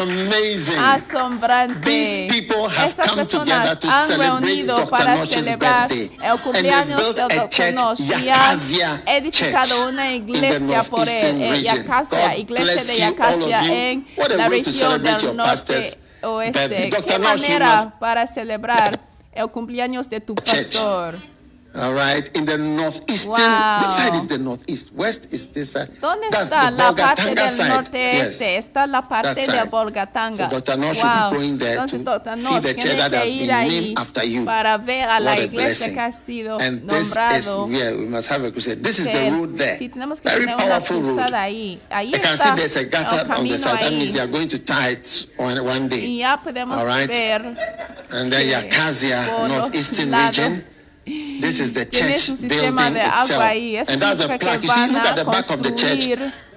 Amazing. Asombrante. These people have Estas personas to han reunido para celebrar el cumpleaños a Dr. Nosh y han edificado una iglesia por él, eh, region. Yacasia, God iglesia de Yacasia en la región del norte oeste. Qué manera para celebrar el cumpleaños de tu pastor. All right, in the northeastern, Wow. which side is the northeast? West is this side. ¿Dónde That's está the la parte Bolgatanga del norte-este? Yes. Está la parte de side. Volgatanga. So Dr. Nosh should be going there Entonces, to Dr. see the church that has been named after you. para ver a la What a iglesia que ha sido And this is, nombrado. yeah, we must have a crusade. This is the road there. Sí, tenemos que Very tener una powerful road. cruzada ahí. Ahí I can está see there's a gutter on the side. That means they are going to tie it one, one Y day. ya podemos All right. ver And then por northeastern region. This is the church building itself. And that's the plaque. que You see, look at the back of the church.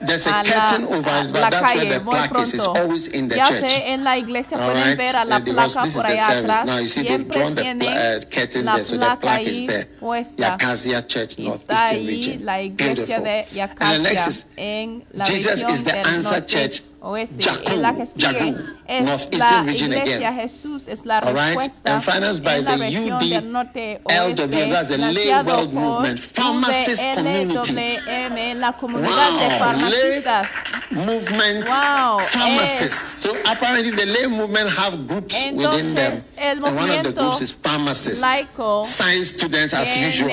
There's a a la, curtain over a it, la but that's where the muy plaque is. It's always in the ya church. sé, en la iglesia All pueden right? ver a la placa this is the service. atrás. Now you see they've drawn the tiene uh, curtain there, so the plaque is there. puesta. Yakasia Church, Northeastern region. la iglesia Beautiful. de And the next is en la Jesus is the answer norte church. oeste. Jacu, la que sigue Jacu, es Northeastern la region iglesia again. Jesús es la All right? respuesta And financed by en la the región UD del norte LW, that's the Lay World Movement, pharmacist community. La comunidad Wow. Lay movement Wow, pharmacists. So apparently the lay movement have groups within them. El And one of the groups is pharmacists. laico Science students as usual.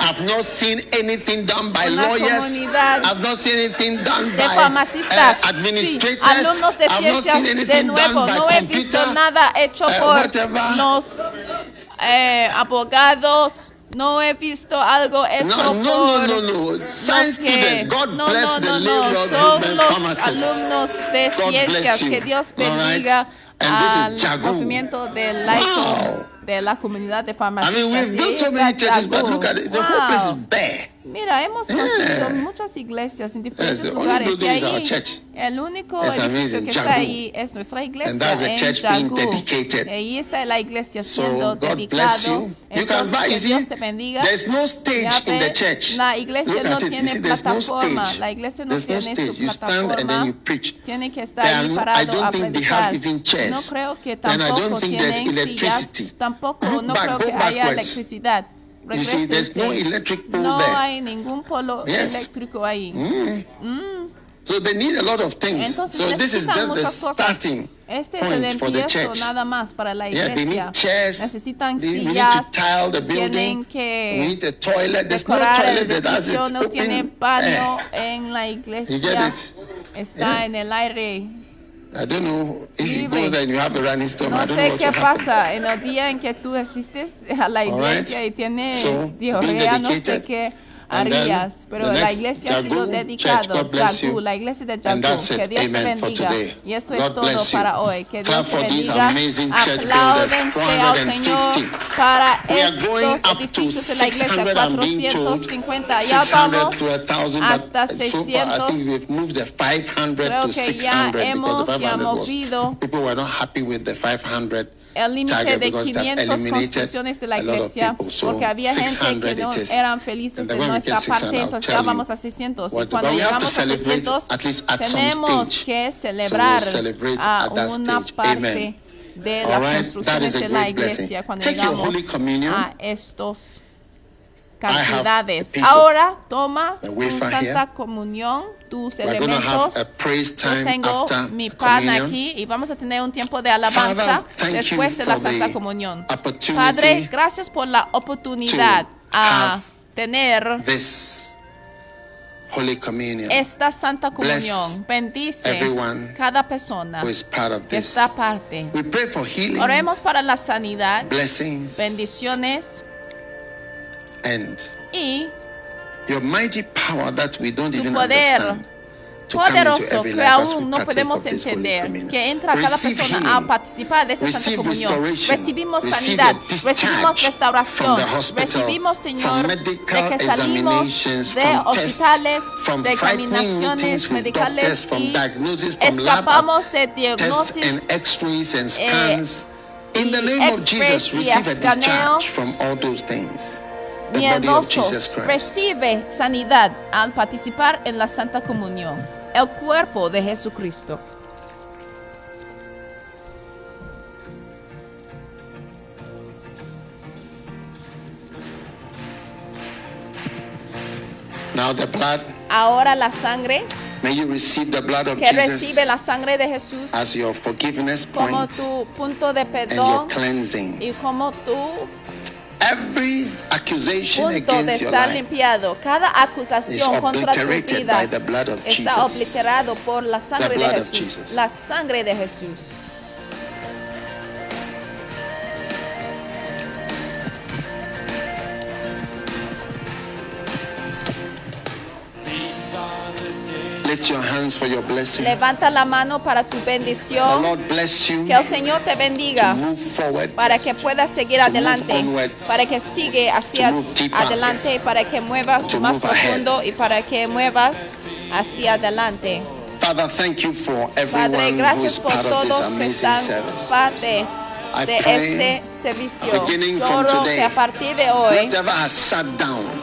I've not seen anything done by lawyers. I've not seen anything done by uh, administrators. sí, I've not seen anything done by No he computer. visto nada hecho uh, por whatever. los eh, abogados. No he visto algo hecho No, no, por no, no, no. Science que- students. God no, bless no, the no, no. world Son los alumnos de God ciencias. Que Dios bendiga al movimiento del laico Wow. de la comunidad de I farmacistas. mean, we've built so many churches, but look at it. The whole place is bare. Mira, hemos construido Yeah. muchas iglesias en diferentes Yes, lugares y ahí el único It's edificio amazing, que está ahí es nuestra iglesia And that's the en Jagu. Y ahí está la iglesia So siendo God bless dedicado. you. Entonces. You que Dios te bendiga. no stage in the ves, church. La iglesia Look no tiene see, no plataforma. stage. La iglesia no There's no tiene su plataforma. Tiene que estar ahí no- I parado don't a think they predicar. No creo que And I don't tampoco tienen electricity. sillas. Tampoco no creo que haya backwards. Electricidad. You see, there's no electric pole No there. hay ningún polo Yes. eléctrico ahí. So they need a lot of things. Entonces so this is just the starting Este es el empiezo nada más para la Yeah, they iglesia. need chairs. Necesitan They- we need sillas. to tile the building. Tienen We que need a toilet. There's no decorar el toilet that No tiene baño air. en la iglesia. Está Yes. en el aire. I don't know if you Libre. go there and you have a running stomach. No I don't know sé what qué pasa en el día en que tú asistes a la iglesia right. y tienes So, diarrea, no sé qué Harías, pero the la iglesia ha sido Jagu, you. la iglesia de that's que. Dios te bendiga. Y esto es todo para hoy, que Dios te bendiga. Apláudense al 450. Señor para estos edificios de la iglesia, 600 I'm being told. 450. Ya 600 vamos to 1,000, but hasta so far I 600. think we've moved the 500 Creo to que ya 600 because hemos the 500 ya movido people were not happy with the 500 el límite de because that's 500 eliminated construcciones de la iglesia, porque había gente 600 que no eran felices de nuestra get 600, parte, entonces vamos a 600. Y cuando llegamos a celebrate 600, at least at some tenemos que celebrar a una parte de las construcciones de la iglesia cuando llegamos a estos cantidades. Ahora toma tu Santa. Comunión, tus We're elementos. Yo tengo mi pan aquí y vamos a tener un tiempo de alabanza Father, después de la Santa Comunión. Padre, gracias por la oportunidad a tener This Holy Communion esta Santa Bless Comunión. Bendice everyone cada persona que this. está parte. We pray for healing, Oremos para la sanidad, blessings, bendiciones and y your mighty power that we don't Tu even poder understand. to come into poderoso every que life as we aún no partake podemos of this Holy entender, Communion. que entra cada Receive persona healing. a participar de esa Santa Receive Comunión. restoration. Recibimos Receive sanidad, a discharge recibimos restauración, from the hospital, recibimos, Señor, from de medical que salimos examinations, de from tests, hospitales, from de frightening meetings examinaciones with doctors, medicales from y diagnosis, from lab escapamos de tests diagnosis and x-rays and scans. In the y name of x-rays Jesus, y receive a escaneos discharge from all those things. Jesus miedosos. Recibe sanidad al participar en la Santa Comunión, el cuerpo de Jesucristo. Now the blood, Ahora la sangre may you receive the blood of que recibe la Jesus sangre de Jesús as your forgiveness como point tu punto de and your perdón cleansing. y como tu Every accusation punto de estar limpiado. Cada acusación contra tu vida by the blood of está Jesus. obliterado por la sangre de Jesús. La sangre de Jesús. Lift your hands for your blessing. Levanta la mano para tu The bendición. Lord bless you Que el Señor te to bendiga. move forward. para que puedas seguir adelante, onwards. para que sigue hacia deeper. adelante, para que muevas To más ahead. profundo y para que muevas hacia adelante. Father, thank you for Padre, everyone who's gracias por part of this todos que amazing están service. parte I de pray, este servicio. beginning Yo from oro today, que a partir de hoy,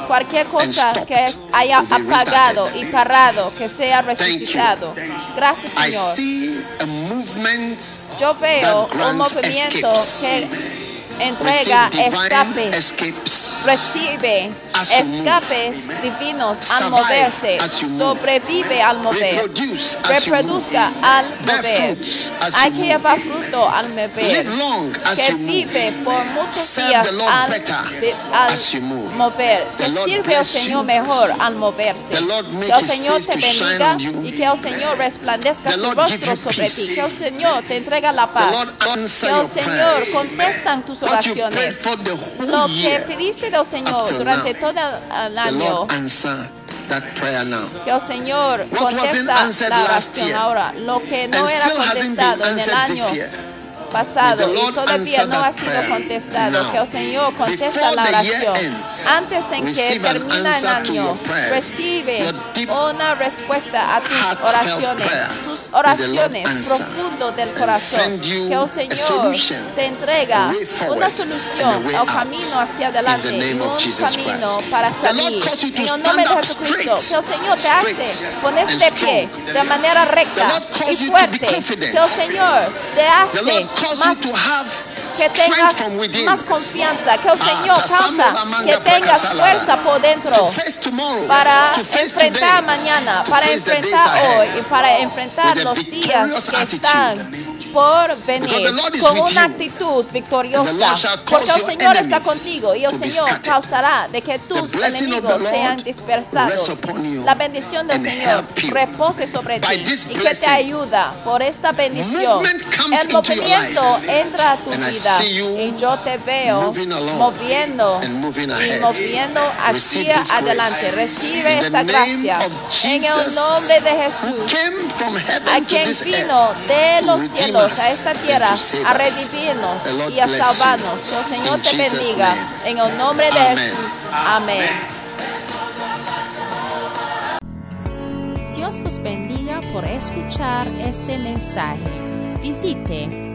cualquier cosa que haya apagado y parado, que sea resucitado. Gracias, I Señor. see a movement Yo veo un movimiento que entrega escapes. Recibe escapes divinos al moverse, sobrevive al mover, reproduzca al mover. Hay que llevar fruto al mover, que vive por muchos días al, al mover, que sirve al Señor mejor al moverse. Que el Señor te bendiga y que el Señor resplandezca su rostro sobre ti, que el Señor te entrega la paz. Que el Señor contestan tus oraciones. Lo que pediste del Señor up till durante now, todo el año, that prayer now. que el Señor contesta la oración ahora. Lo que no and era contestado en el año year. Pasado y todavía no ha sido contestado. Que el Señor contesta la oración. Antes en que termina el año, recibe una respuesta a tus oraciones, tus oraciones profundo del corazón. Que el Señor te entrega una solución al camino hacia adelante un camino para salir. En el nombre de Jesucristo, que el Señor te hace ponerse and de pie de manera recta y fuerte. Que el Señor te hace Lord calls más you to have que tengas más confianza, que el Ah, Señor causa que tengas fuerza por dentro para enfrentar mañana, para enfrentar hoy y para enfrentar los días que están por venir con una actitud victoriosa, porque el Señor está contigo y el Señor causará de que tus enemigos sean dispersados. La bendición del Señor repose sobre ti y que te ayuda por esta bendición. El movimiento entra a tu I vida y yo te veo moviendo y moviendo hacia adelante. Recibe esta gracia en el nombre de Jesús. A quien vino de los cielos a esta tierra a redimirnos y a salvarnos. Que el Señor te bendiga en el nombre de. Jesús. Amén. Dios los bendiga por escuchar este mensaje. Visite